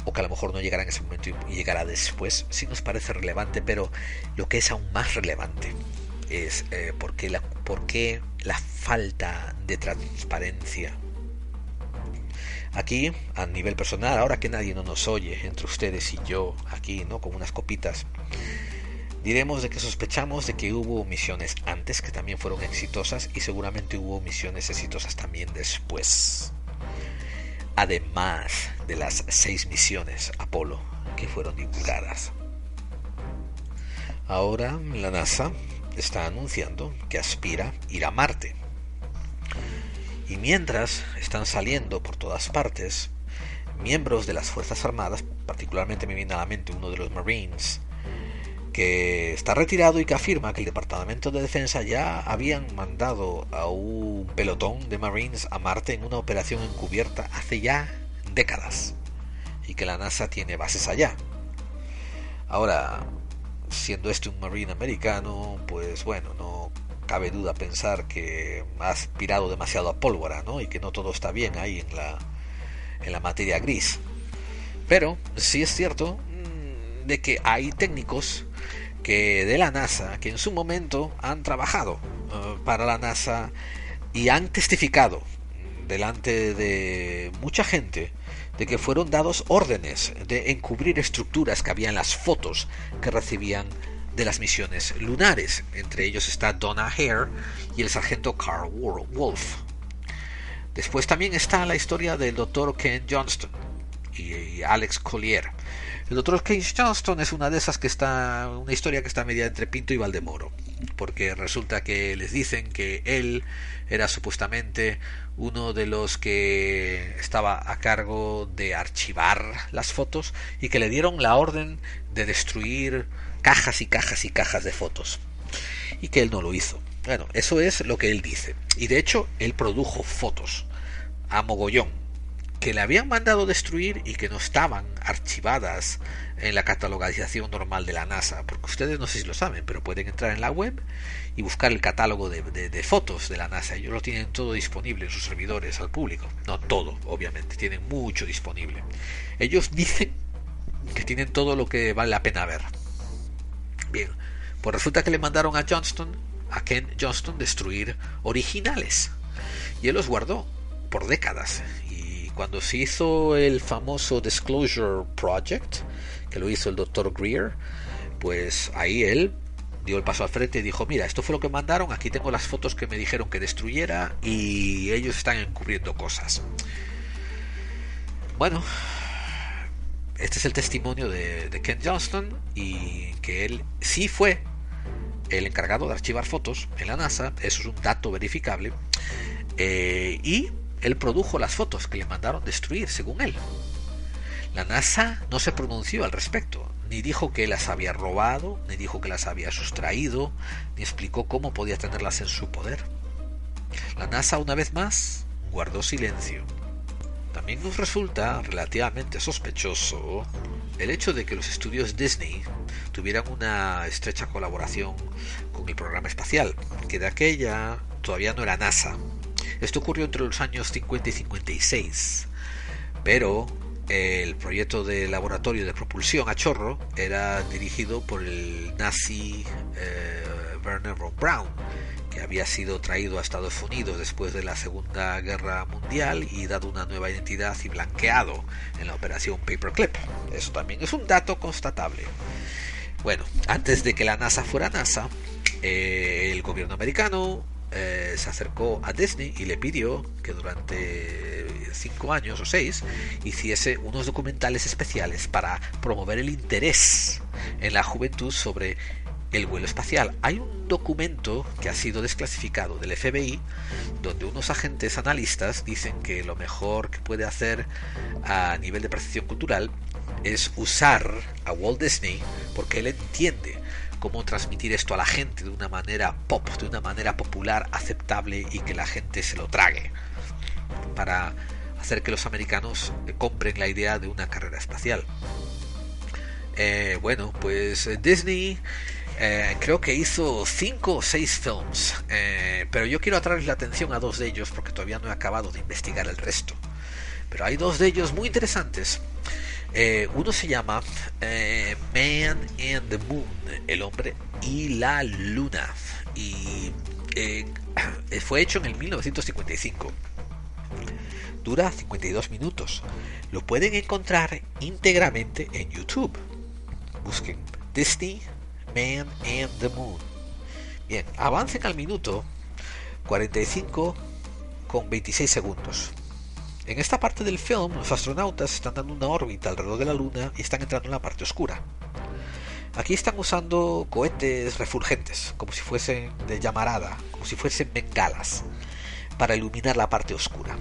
o que a lo mejor no llegara en ese momento y llegara después, sí nos parece relevante, pero lo que es aún más relevante es eh, por, qué la, la falta de transparencia Aquí, a nivel personal, ahora que nadie no nos oye, entre ustedes y yo, aquí, ¿no? Con unas copitas, Diremos de que sospechamos de que hubo misiones antes que también fueron exitosas y seguramente hubo misiones exitosas también después. Además de las seis misiones Apolo que fueron divulgadas. Ahora la NASA está anunciando que aspira ir a Marte. Y mientras están saliendo por todas partes, miembros de las Fuerzas Armadas, particularmente me viene a la mente uno de los Marines, que está retirado y que afirma que el Departamento de Defensa ya habían mandado a un pelotón de Marines a Marte en una operación encubierta hace ya décadas y que la NASA tiene bases allá. Ahora, siendo este un Marine americano, pues bueno, no cabe duda pensar que ha aspirado demasiado a pólvora, ¿no? Y que no todo está bien ahí en la, en la materia gris. Pero sí es cierto mm, de que hay técnicos que de la NASA, que en su momento han trabajado eh, para la NASA y han testificado delante de mucha gente de que fueron dados órdenes de encubrir estructuras que había en las fotos que recibían de las misiones lunares. Entre ellos está Donna Hare y el sargento Carl Wolf. Después también está la historia del doctor Ken Johnston y Alex Collier el doctor Case Johnston es una de esas que está, una historia que está media entre Pinto y Valdemoro, porque resulta que les dicen que él era supuestamente uno de los que estaba a cargo de archivar las fotos y que le dieron la orden de destruir cajas y cajas y cajas de fotos y que él no lo hizo. Bueno, eso es lo que él dice. Y de hecho, él produjo fotos a mogollón que le habían mandado destruir y que no estaban archivadas en la catalogización normal de la NASA, porque ustedes no sé si lo saben, pero pueden entrar en la web y buscar el catálogo de, de, fotos de la NASA. Ellos lo tienen todo disponible en sus servidores al público. No todo, obviamente, tienen mucho disponible. Ellos dicen que tienen todo lo que vale la pena ver. Bien, pues resulta que le mandaron a Johnston, a Ken Johnston, destruir originales. Y él los guardó por décadas. Cuando se hizo el famoso Disclosure Project, que lo hizo el doctor Greer, pues ahí él dio el paso al frente y dijo, mira, esto fue lo que mandaron, aquí tengo las fotos que me dijeron que destruyera y ellos están encubriendo cosas. Bueno, este es el testimonio de, Ken Johnston y que él sí fue el encargado de archivar fotos en la NASA, eso es un dato verificable, eh, y él produjo las fotos que le mandaron destruir, según él. La NASA no se pronunció al respecto, ni dijo que las había robado, ni dijo que las había sustraído, ni explicó cómo podía tenerlas en su poder. La NASA, una vez más, guardó silencio. También nos resulta relativamente sospechoso el hecho de que los estudios Disney tuvieran una estrecha colaboración con el programa espacial, que de aquella todavía no era NASA. Esto ocurrió entre los años 50 y 56, pero el proyecto de laboratorio de propulsión a chorro era dirigido por el nazi eh, Werner von Braun, que había sido traído a Estados Unidos después de la Segunda Guerra Mundial y dado una nueva identidad y blanqueado en la operación Paperclip. Eso también es un dato constatable. Bueno, antes de que la NASA fuera NASA, eh, el gobierno americano eh, se acercó a Disney y le pidió que durante cinco años o seis hiciese unos documentales especiales para promover el interés en la juventud sobre el vuelo espacial. Hay un documento que ha sido desclasificado del FBI donde unos agentes analistas dicen que lo mejor que puede hacer a nivel de percepción cultural es usar a Walt Disney porque él entiende cómo transmitir esto a la gente de una manera pop, de una manera popular, aceptable y que la gente se lo trague. Para hacer que los americanos compren la idea de una carrera espacial. Eh, bueno, pues eh, Disney eh, creo que hizo cinco o seis films, pero yo quiero atraer la atención a dos de ellos porque todavía no he acabado de investigar el resto. Pero hay dos de ellos muy interesantes. Uno se llama Man and the Moon, el hombre y la luna, y fue hecho en el 1955 dura 52 minutos. Lo pueden encontrar íntegramente en YouTube. Busquen Disney Man and the Moon. Bien, avancen al minuto 45 con 26 segundos. En esta parte del film, los astronautas están dando una órbita alrededor de la Luna y están entrando en la parte oscura. Aquí están usando cohetes refulgentes, como si fuesen de llamarada, como si fuesen bengalas, para iluminar la parte oscura.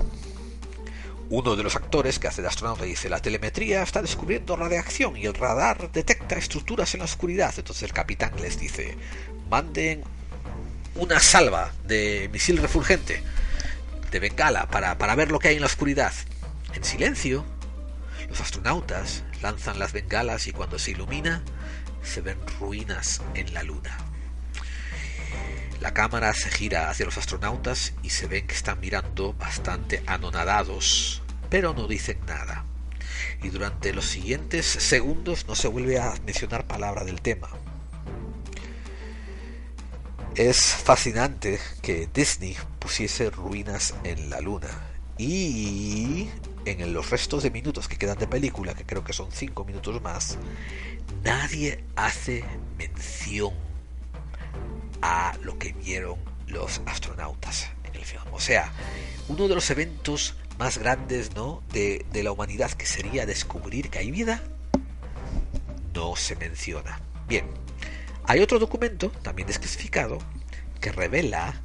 Uno de los actores que hace de astronauta dice, la telemetría está descubriendo radiación y el radar detecta estructuras en la oscuridad. Entonces el capitán les dice, manden una salva de misil refulgente, de bengala, para, para ver lo que hay en la oscuridad. En silencio, los astronautas lanzan las bengalas y cuando se ilumina, se ven ruinas en la luna. La cámara se gira hacia los astronautas y se ven que están mirando bastante anonadados, pero no dicen nada. Y durante los siguientes segundos no se vuelve a mencionar palabra del tema. Es fascinante que Disney pusiese ruinas en la luna. Y en los restos de minutos que quedan de película, que creo que son cinco minutos más, nadie hace mención a lo que vieron los astronautas en el film. O sea, uno de los eventos más grandes ¿no? de, de la humanidad que sería descubrir que hay vida, no se menciona. Bien, hay otro documento, también desclasificado, que revela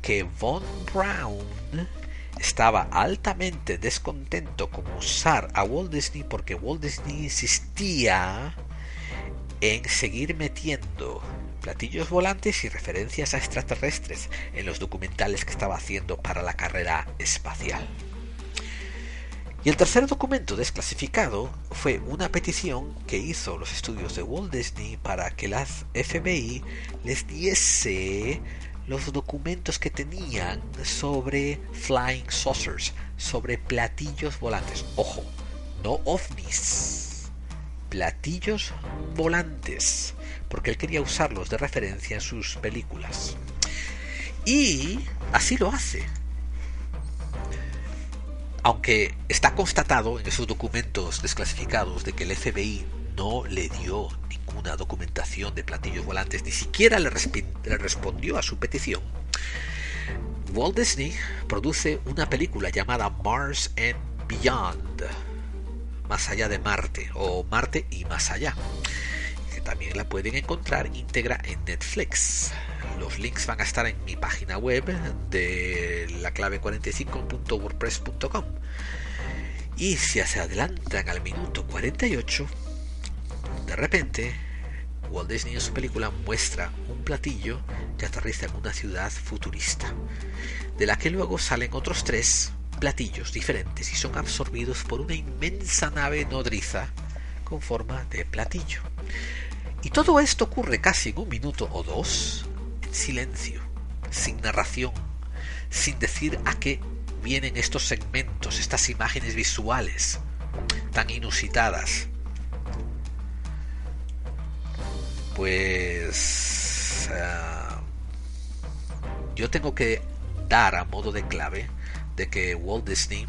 que Von Braun estaba altamente descontento con usar a Walt Disney porque Walt Disney insistía en seguir metiendo platillos volantes y referencias a extraterrestres en los documentales que estaba haciendo para la carrera espacial. Y el tercer documento desclasificado fue una petición que hizo los estudios de Walt Disney para que la FBI les diese los documentos que tenían sobre flying saucers, sobre platillos volantes. Ojo, no ovnis, platillos volantes, porque él quería usarlos de referencia en sus películas. Y así lo hace. Aunque está constatado en esos documentos desclasificados de que el FBI no le dio ninguna documentación de platillos volantes, ni siquiera le, le respondió a su petición, Walt Disney produce una película llamada Mars and Beyond, más allá de Marte, o Marte y más allá, también la pueden encontrar íntegra en Netflix. Los links van a estar en mi página web de la clave 45.wordpress.com. Y si se adelantan al minuto 48, de repente, Walt Disney en su película muestra un platillo que aterriza en una ciudad futurista, de la que luego salen otros tres platillos diferentes y son absorbidos por una inmensa nave nodriza con forma de platillo. Y todo esto ocurre casi en un minuto o dos silencio, sin narración, sin decir a qué vienen estos segmentos, estas imágenes visuales tan inusitadas. Pues uh, yo tengo que dar a modo de clave de que Walt Disney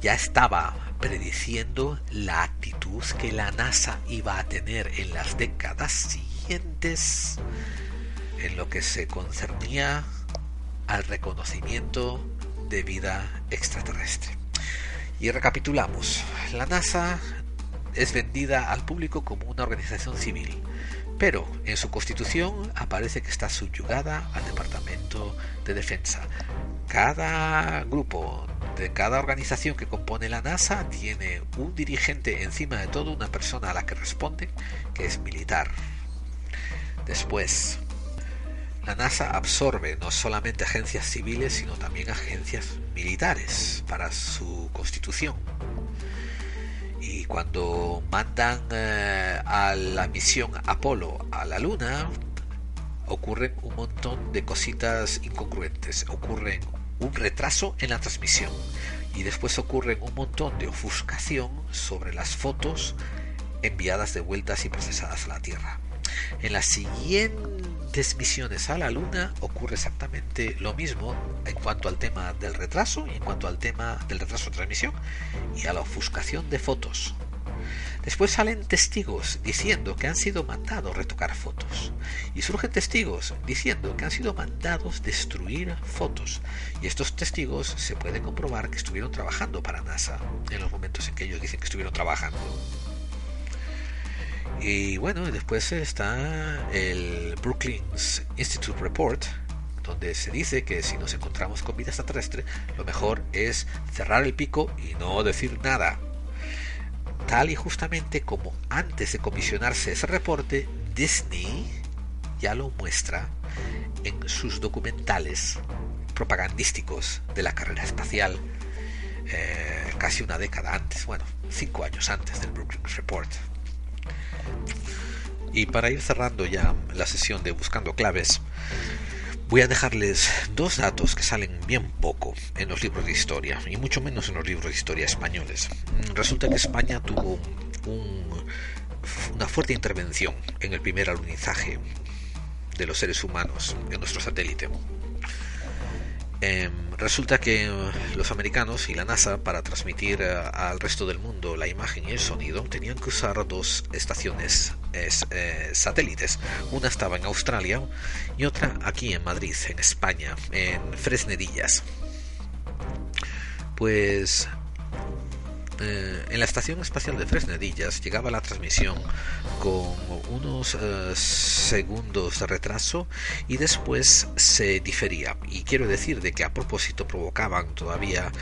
ya estaba prediciendo la actitud que la NASA iba a tener en las décadas siguientes en lo que se concernía al reconocimiento de vida extraterrestre. Y recapitulamos, la NASA es vendida al público como una organización civil, pero en su constitución aparece que está subyugada al Departamento de Defensa. Cada grupo cada organización que compone la NASA tiene un dirigente encima de todo, una persona a la que responde, que es militar. Después, la NASA absorbe no solamente agencias civiles, sino también agencias militares para su constitución. Y cuando mandan eh, a la misión Apolo a la Luna, ocurren un montón de cositas incongruentes. Ocurren un retraso en la transmisión y después ocurren un montón de ofuscación sobre las fotos enviadas de vueltas y procesadas a la Tierra. En la siguiente misiones a la Luna ocurre exactamente lo mismo en cuanto al tema del retraso y en cuanto al tema del retraso de transmisión y a la ofuscación de fotos. Después salen testigos diciendo que han sido mandados retocar fotos. Y surgen testigos diciendo que han sido mandados destruir fotos. Y estos testigos se puede comprobar que estuvieron trabajando para NASA en los momentos en que ellos dicen que estuvieron trabajando. Y bueno, después está el Brookings Institute Report, donde se dice que si nos encontramos con vida extraterrestre, lo mejor es cerrar el pico y no decir nada. Tal y justamente como antes de comisionarse ese reporte, Disney ya lo muestra en sus documentales propagandísticos de la carrera espacial eh, casi una década antes, bueno, cinco años antes del Brookings Report. Y para ir cerrando ya la sesión de Buscando Claves, voy a dejarles dos datos que salen bien poco en los libros de historia, y mucho menos en los libros de historia españoles. Resulta que España tuvo una fuerte intervención en el primer alunizaje de los seres humanos en nuestro satélite. Em, resulta que los americanos y la NASA para transmitir eh, al resto del mundo la imagen y el sonido tenían que usar dos estaciones eh, satélites. Una estaba en Australia y otra aquí en Madrid, en España, en Fresnedillas. Pues eh, en la Estación Espacial de Fresnedillas llegaba la transmisión con unos eh, segundos de retraso y después se difería. Y quiero decir de que a propósito provocaban todavía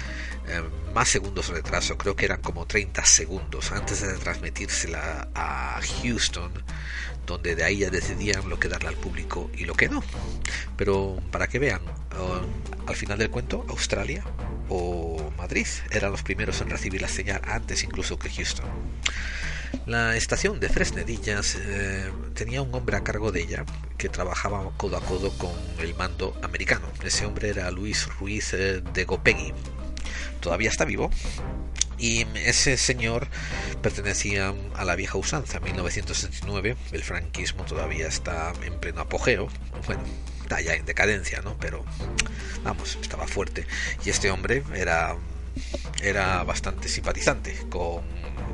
eh, más segundos de retraso, creo que eran como 30 segundos antes de transmitírsela a Houston donde de ahí ya decidían lo que darle al público y lo que no. Pero para que vean, al final del cuento, Australia Madrid. Eran los primeros en recibir la señal antes incluso que Houston. La estación de Fresnedillas eh, tenía un hombre a cargo de ella que trabajaba codo a codo con el mando americano. Ese hombre era Luis Ruiz eh, de Gopegui. Todavía está vivo, y ese señor pertenecía a la vieja usanza. En 1969 el franquismo todavía está en pleno apogeo. Bueno, está ya en decadencia, ¿no? Pero vamos, estaba fuerte. Y este hombre era era bastante simpatizante con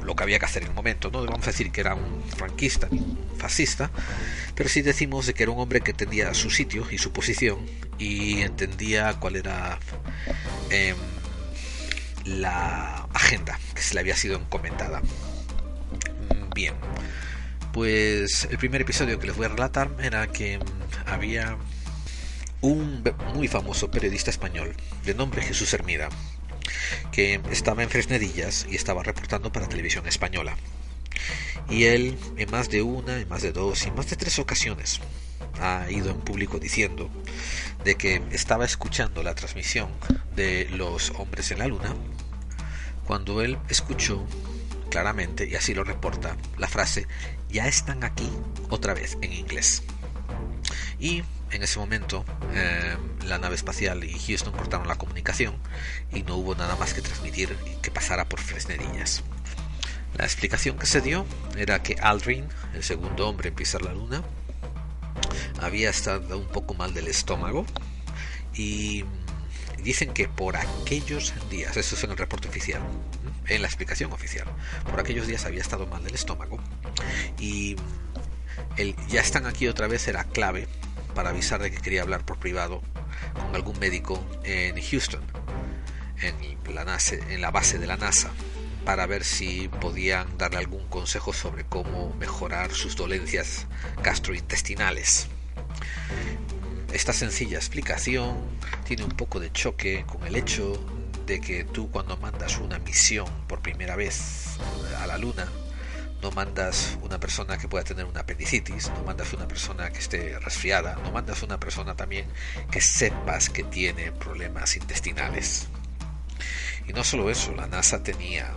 lo que había que hacer en el momento. No vamos a decir que era un franquista ni un fascista, pero sí decimos de que era un hombre que entendía su sitio y su posición y entendía cuál era em, la agenda que se le había sido encomendada. Bien, pues el primer episodio que les voy a relatar era que había un muy famoso periodista español de nombre Jesús Hermida que estaba en Fresnedillas y estaba reportando para televisión española. Y él, en más de una, en más de dos y más de tres ocasiones, ha ido en público diciendo de que estaba escuchando la transmisión de los hombres en la luna cuando él escuchó claramente, y así lo reporta, la frase ya están aquí otra vez en inglés. Y en ese momento eh, la nave espacial y Houston cortaron la comunicación y no hubo nada más que transmitir que pasara por Fresnedillas. La explicación que se dio era que Aldrin, el segundo hombre en pisar la luna, había estado un poco mal del estómago y dicen que por aquellos días, eso es en el reporte oficial, en la explicación oficial, por aquellos días había estado mal del estómago y el ya están aquí otra vez era clave para avisar de que quería hablar por privado con algún médico en Houston, en la, en la base de la NASA, para ver si podían darle algún consejo sobre cómo mejorar sus dolencias gastrointestinales. Esta sencilla explicación tiene un poco de choque con el hecho de que tú cuando mandas una misión por primera vez a la Luna, no mandas una persona que pueda tener una apendicitis, no mandas una persona que esté resfriada, no mandas una persona también que sepas que tiene problemas intestinales. Y no solo eso, la NASA tenía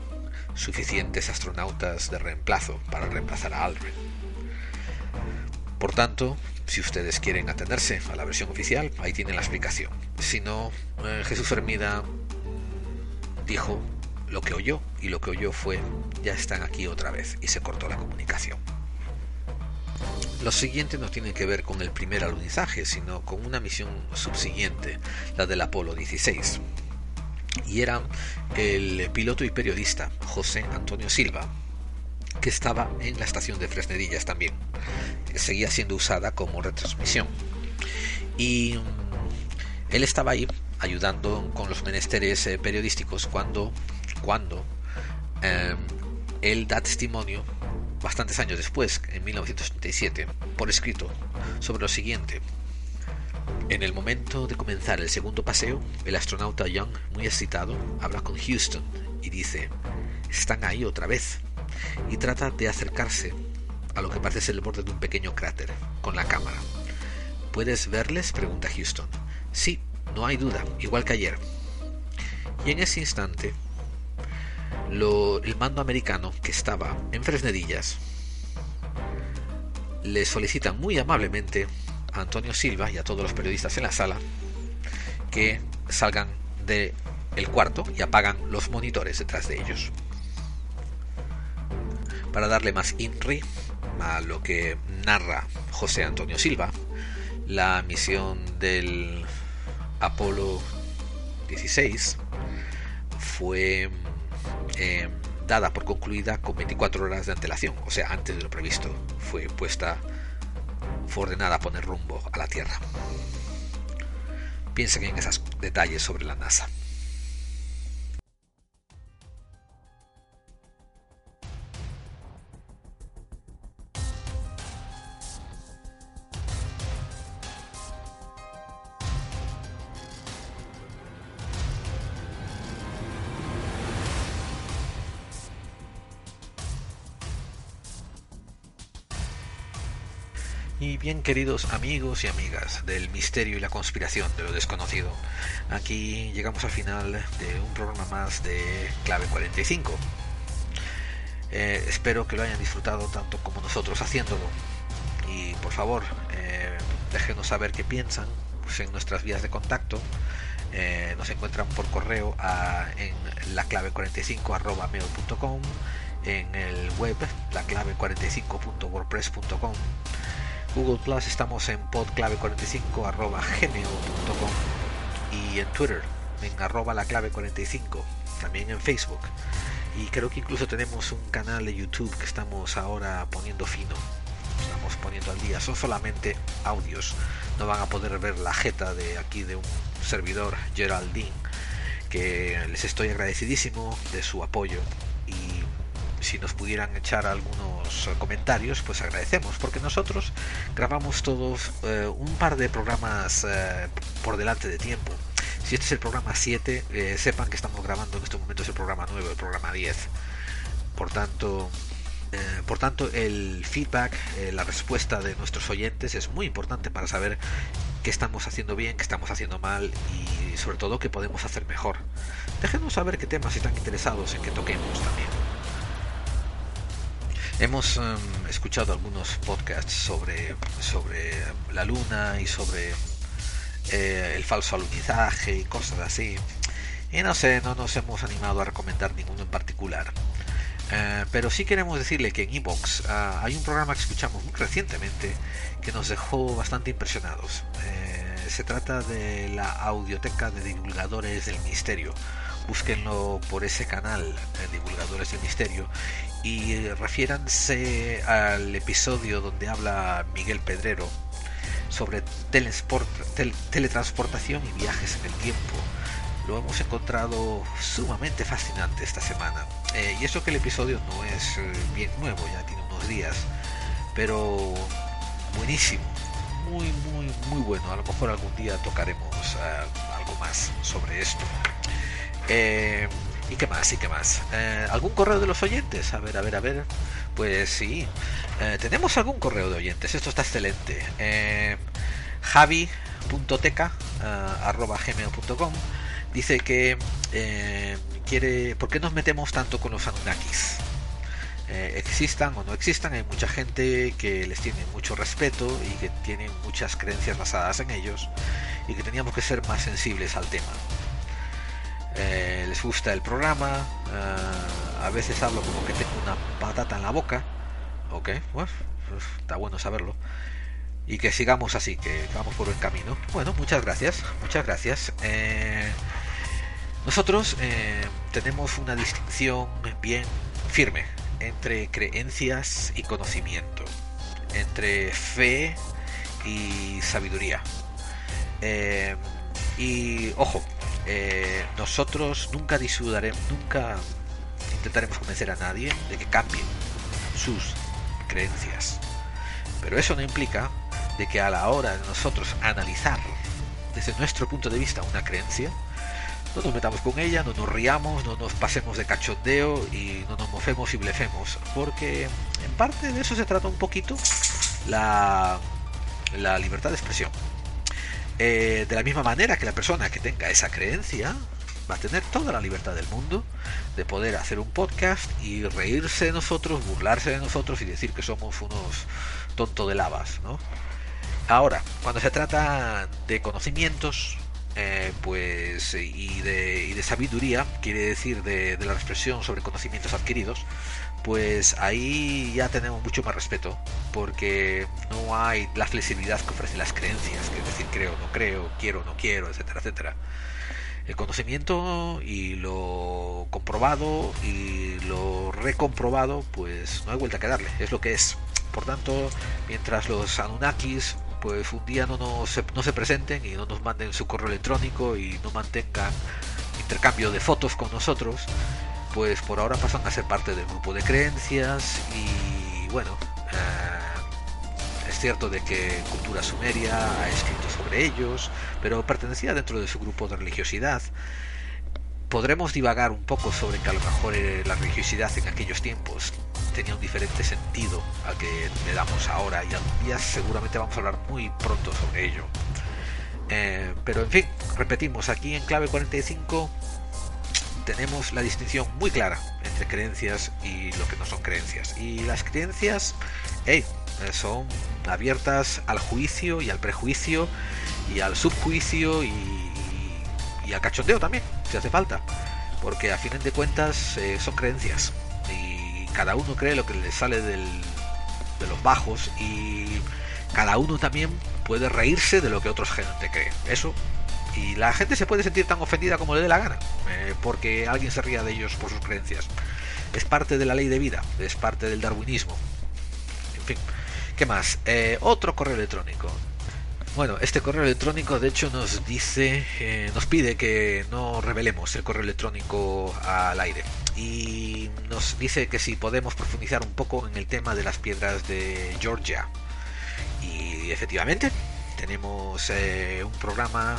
suficientes astronautas de reemplazo para reemplazar a Aldrin. Por tanto, si ustedes quieren atenderse a la versión oficial, ahí tienen la explicación. Si no, eh, Jesús Fermida dijo lo que oyó y lo que oyó fue ya están aquí otra vez y se cortó la comunicación. Lo siguiente no tiene que ver con el primer alunizaje, sino con una misión subsiguiente, la del Apolo 16. Y era el piloto y periodista José Antonio Silva, que estaba en la estación de Fresnedillas también. Seguía siendo usada como retransmisión. Y mm, él estaba ahí ayudando con los menesteres eh, periodísticos cuando cuando em, él da testimonio bastantes años después, en 1987, por escrito, sobre lo siguiente. En el momento de comenzar el segundo paseo, el astronauta Young, muy excitado, habla con Houston y dice, están ahí otra vez, y trata de acercarse a lo que parece ser el borde de un pequeño cráter, con la cámara. ¿Puedes verles? pregunta Houston. Sí, no hay duda, igual que ayer. Y en ese instante, el mando americano que estaba en Fresnedillas le solicita muy amablemente a Antonio Silva y a todos los periodistas en la sala que salgan del el cuarto y apagan los monitores detrás de ellos. Para darle más INRI a lo que narra José Antonio Silva, la misión del Apolo 16 fue eh, dada por concluida con 24 horas de antelación, o sea, antes de lo previsto, fue puesta, fue ordenada a poner rumbo a la Tierra. Piensen en esos detalles sobre la NASA. Bien queridos amigos y amigas del misterio y la conspiración de lo desconocido, aquí llegamos al final de un programa más de Clave 45. Eh, espero que lo hayan disfrutado tanto como nosotros haciéndolo. Y por favor, eh, déjenos saber qué piensan pues, en nuestras vías de contacto. Eh, nos encuentran por correo a, en laclave45.com, en el web laclave45.wordpress.com Google Plus estamos en podclave45.gmail.com y en Twitter en arroba la clave 45, también en Facebook. Y creo que incluso tenemos un canal de YouTube que estamos ahora poniendo fino. Estamos poniendo al día. Son solamente audios. No van a poder ver la jeta de aquí de un servidor, Geraldine, que les estoy agradecidísimo de su apoyo. Si nos pudieran echar algunos comentarios, pues agradecemos, porque nosotros grabamos todos eh, un par de programas eh, por delante de tiempo. Si este es el programa 7, eh, sepan que estamos grabando en este momento es el programa 9, el programa 10. Por tanto, por tanto, el feedback, la respuesta de nuestros oyentes es muy importante para saber qué estamos haciendo bien, qué estamos haciendo mal y sobre todo qué podemos hacer mejor. Déjenos saber qué temas están interesados en que toquemos también. Hemos em, escuchado algunos podcasts sobre, sobre la luna y sobre eh, el falso alunizaje y cosas así. Y no sé, no nos hemos animado a recomendar ninguno en particular. Eh, pero sí queremos decirle que en Evox ah, hay un programa que escuchamos muy recientemente que nos dejó bastante impresionados. Eh, se trata de la audioteca de divulgadores del misterio. Búsquenlo por ese canal, Divulgadores del Misterio, y refiéranse al episodio donde habla Miguel Pedrero sobre teletransportación y viajes en el tiempo. Lo hemos encontrado sumamente fascinante esta semana. Eh, y eso que el episodio no es eh, bien nuevo, ya tiene unos días, pero buenísimo, muy, muy, muy bueno. A lo mejor algún día tocaremos eh, algo más sobre esto. ¿Y qué más? ¿Y qué más? Eh, ¿Algún correo de los oyentes? A ver, a ver, a ver. Pues sí. Eh, tenemos algún correo de oyentes. Esto está excelente. Eh, javi.teca.gmail.com dice que quiere... ¿Por qué nos metemos tanto con los Anunnakis? existan o no existan, hay mucha gente que les tiene mucho respeto y que tienen muchas creencias basadas en ellos y que teníamos que ser más sensibles al tema. Eh, les gusta el programa, eh, a veces hablo como que tengo una patata en la boca, ok, pues, está bueno saberlo, y que sigamos así, que vamos por buen camino. Bueno, muchas gracias, muchas gracias. Eh, nosotros tenemos una distinción bien firme entre creencias y conocimiento, entre fe y sabiduría. y ojo, eh, nosotros nunca disudaremos, nunca intentaremos convencer a nadie de que cambien sus creencias. Pero eso no implica de que a la hora de nosotros analizar desde nuestro punto de vista una creencia, no nos metamos con ella, no nos riamos, no nos pasemos de cachondeo y no nos mofemos y blefemos, porque en parte de eso se trata un poquito la, la libertad de expresión. Eh, de la misma manera que la persona que tenga esa creencia va a tener toda la libertad del mundo de poder hacer un podcast y reírse de nosotros, burlarse de nosotros y decir que somos unos tonto de lavas, ¿no? Ahora, cuando se trata de conocimientos, eh, pues y de, y de, sabiduría, quiere decir de, de la expresión sobre conocimientos adquiridos, pues ahí ya tenemos mucho más respeto, porque no hay la flexibilidad que ofrecen las creencias, que es decir, creo, no creo, quiero, no quiero, etcétera, etcétera. El conocimiento y lo comprobado y lo recomprobado, pues no hay vuelta que darle, es lo que es. Por tanto, mientras los Anunnakis pues un día no, nos, no se presenten y no nos manden su correo electrónico y no mantengan intercambio de fotos con nosotros, pues por ahora pasan a ser parte del grupo de creencias y bueno, eh, es cierto de que cultura sumeria ha escrito sobre ellos, pero pertenecía dentro de su grupo de religiosidad. Podremos divagar un poco sobre que a lo mejor eh, la religiosidad en aquellos tiempos tenía un diferente sentido al que le damos ahora y algún día seguramente vamos a hablar muy pronto sobre ello. Eh, pero en fin, repetimos, aquí en clave 45 tenemos la distinción muy clara entre creencias y lo que no son creencias. Y las creencias, hey, son abiertas al juicio y al prejuicio y al subjuicio y, al cachondeo también, si hace falta. Porque a fin de cuentas eh, son creencias. Y cada uno cree lo que le sale del, de los bajos y cada uno también puede reírse de lo que otros gente cree. Eso y la gente se puede sentir tan ofendida como le dé la gana, eh, porque alguien se ría de ellos por sus creencias. Es parte de la ley de vida, es parte del darwinismo. En fin, ¿qué más? Eh, otro correo electrónico. Bueno, este correo electrónico de hecho nos dice, eh, nos pide que no revelemos el correo electrónico al aire. Y nos dice que si podemos profundizar un poco en el tema de las piedras de Georgia. Y efectivamente, tenemos un programa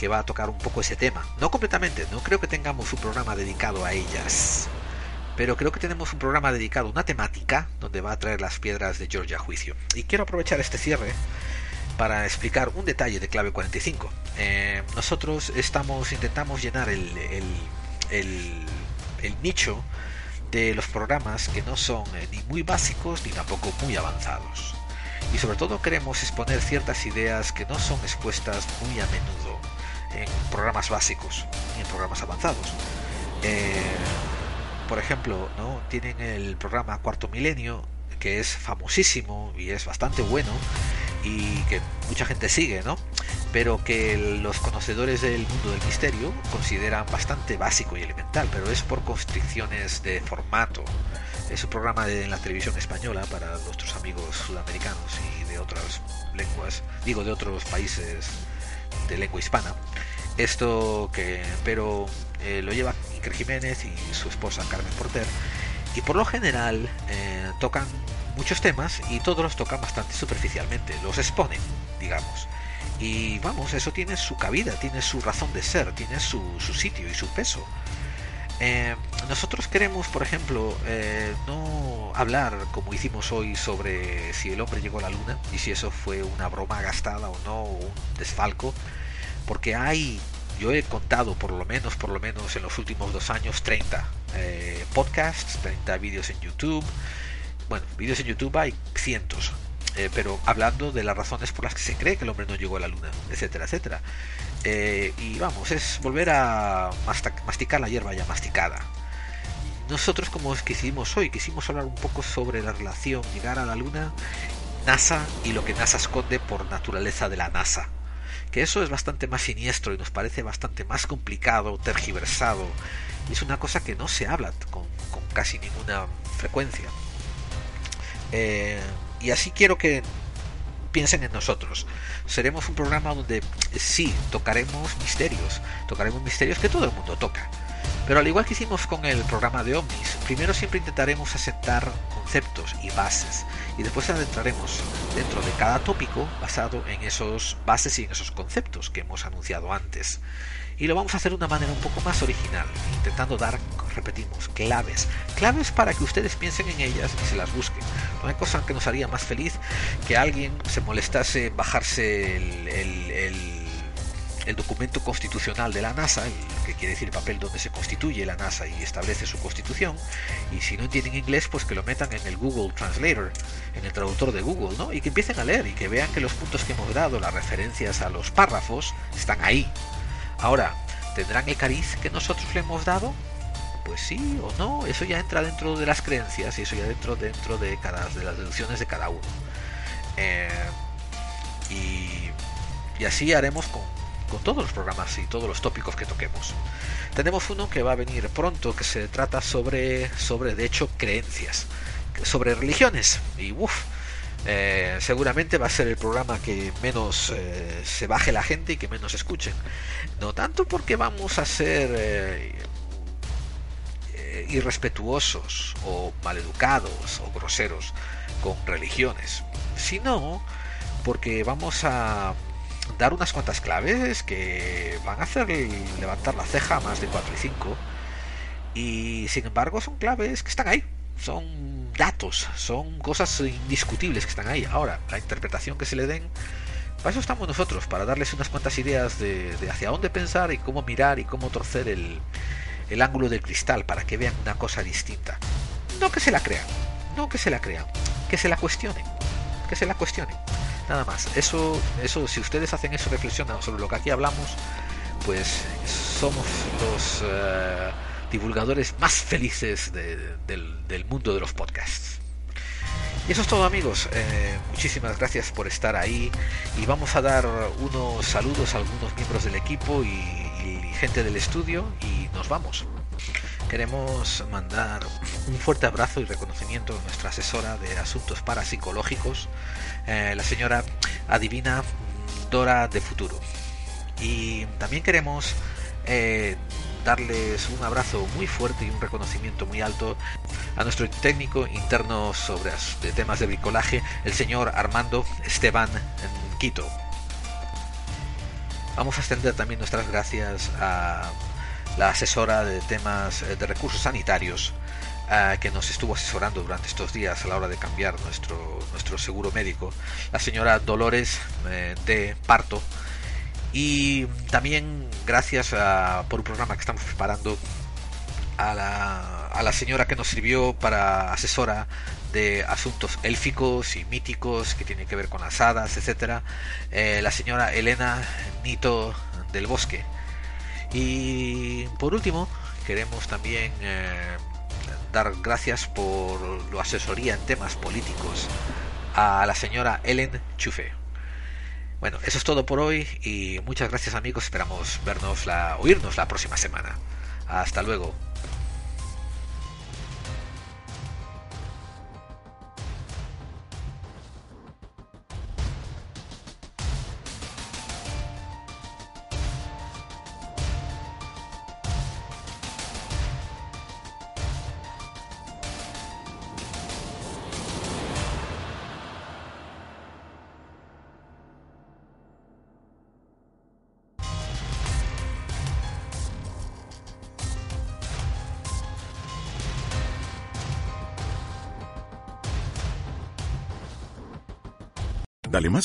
que va a tocar un poco ese tema. No completamente, no creo que tengamos un programa dedicado a ellas. Pero creo que tenemos un programa dedicado a una temática donde va a traer las piedras de Georgia a juicio. Y quiero aprovechar este cierre para explicar un detalle de clave 45. Eh, nosotros estamos intentamos llenar el, el, el, nicho de los programas que no son eh, ni muy básicos ni tampoco muy avanzados. Y sobre todo queremos exponer ciertas ideas que no son expuestas muy a menudo en programas básicos y en programas avanzados. Eh, por ejemplo, ¿no? tienen el programa Cuarto Milenio, que es famosísimo y es bastante bueno y que mucha gente sigue, ¿no? Pero que los conocedores del mundo del misterio consideran bastante básico y elemental, pero es por constricciones de formato. Es un programa de la televisión española para nuestros amigos sudamericanos y de otras lenguas, digo de otros países de lengua hispana. Esto que, pero eh, lo lleva Iker Jiménez y su esposa Carmen Porter. Y por lo general eh, tocan muchos temas y todos los tocan bastante superficialmente, los exponen, digamos. Y vamos, eso tiene su cabida, tiene su razón de ser, tiene su, su sitio y su peso. Eh, nosotros queremos, por ejemplo, no hablar como hicimos hoy sobre si el hombre llegó a la luna y si eso fue una broma gastada o no, o un desfalco porque hay, yo he contado por lo menos, por lo menos en los últimos dos años, 30 eh, podcasts, 30 vídeos en YouTube. Bueno, vídeos en YouTube hay cientos, eh, pero hablando de las razones por las que se cree que el hombre no llegó a la luna, etcétera, etcétera. Eh, y vamos, es volver a masticar la hierba ya masticada. Nosotros, como quisimos hoy, quisimos hablar un poco sobre la relación llegar a la luna, NASA y lo que NASA esconde por naturaleza de la NASA que eso es bastante más siniestro y nos parece bastante más complicado, tergiversado, y es una cosa que no se habla con, casi ninguna frecuencia. Eh, y así quiero que piensen en nosotros. Seremos un programa donde sí tocaremos misterios, tocaremos misterios que todo el mundo toca. Pero al igual que hicimos con el programa de Omnis, primero siempre intentaremos asentar conceptos y bases y después adentraremos dentro de cada tópico basado en esos bases y en esos conceptos que hemos anunciado antes. Y lo vamos a hacer de una manera un poco más original, intentando dar, repetimos, claves. Claves para que ustedes piensen en ellas y se las busquen. No hay cosa que nos haría más feliz que alguien se molestase en bajarse el el documento constitucional de la NASA, el, que quiere decir el papel donde se constituye la NASA y establece su constitución, y si no entienden inglés, pues que lo metan en el Google Translator, en el traductor de Google, ¿no? Y que empiecen a leer y que vean que los puntos que hemos dado, las referencias a los párrafos, están ahí. Ahora, ¿tendrán el cariz que nosotros le hemos dado? Pues sí o no, eso ya entra dentro de las creencias y eso ya dentro dentro de cada de las deducciones de cada uno. Eh, y, y así haremos con con todos los programas y todos los tópicos que toquemos. Tenemos uno que va a venir pronto que se trata sobre, sobre de hecho, creencias, sobre religiones. Y uff, eh, seguramente va a ser el programa que menos eh, se baje la gente y que menos escuchen. No tanto porque vamos a ser irrespetuosos o maleducados o groseros con religiones, sino porque vamos a dar unas cuantas claves que van a hacer levantar la ceja más de 4 y 5. Y sin embargo son claves que están ahí. Son datos, son cosas indiscutibles que están ahí. Ahora, la interpretación que se le den, para eso estamos nosotros, para darles unas cuantas ideas de, hacia dónde pensar y cómo mirar y cómo torcer el, el ángulo del cristal para que vean una cosa distinta. No que se la crean, no que se la crean, que se la cuestionen, que se la cuestionen. Nada más. Eso, eso, si ustedes hacen eso, reflexionan sobre lo que aquí hablamos, pues somos los eh, divulgadores más felices del, mundo de los podcasts. Y eso es todo amigos, eh, muchísimas gracias por estar ahí y vamos a dar unos saludos a algunos miembros del equipo y, gente del estudio y nos vamos. Queremos mandar un fuerte abrazo y reconocimiento a nuestra asesora de asuntos parapsicológicos, eh, la señora Adivina Dora de Futuro. Y también queremos eh, darles un abrazo muy fuerte y un reconocimiento muy alto a nuestro técnico interno sobre temas de bricolaje, el señor Armando Esteban Quito. Vamos a extender también nuestras gracias a la asesora de temas de recursos sanitarios eh, que nos estuvo asesorando durante estos días a la hora de cambiar nuestro, nuestro seguro médico, la señora Dolores eh, de Parto, y también gracias a, por un programa que estamos preparando a la señora que nos sirvió para asesora de asuntos élficos y míticos que tienen que ver con las hadas, etcétera, eh, la señora Elena Nito del Bosque. Y por último, queremos también eh, dar gracias por la asesoría en temas políticos a la señora Ellen Chufe. Bueno, eso es todo por hoy y muchas gracias amigos, esperamos vernos la, oírnos la próxima semana. Hasta luego.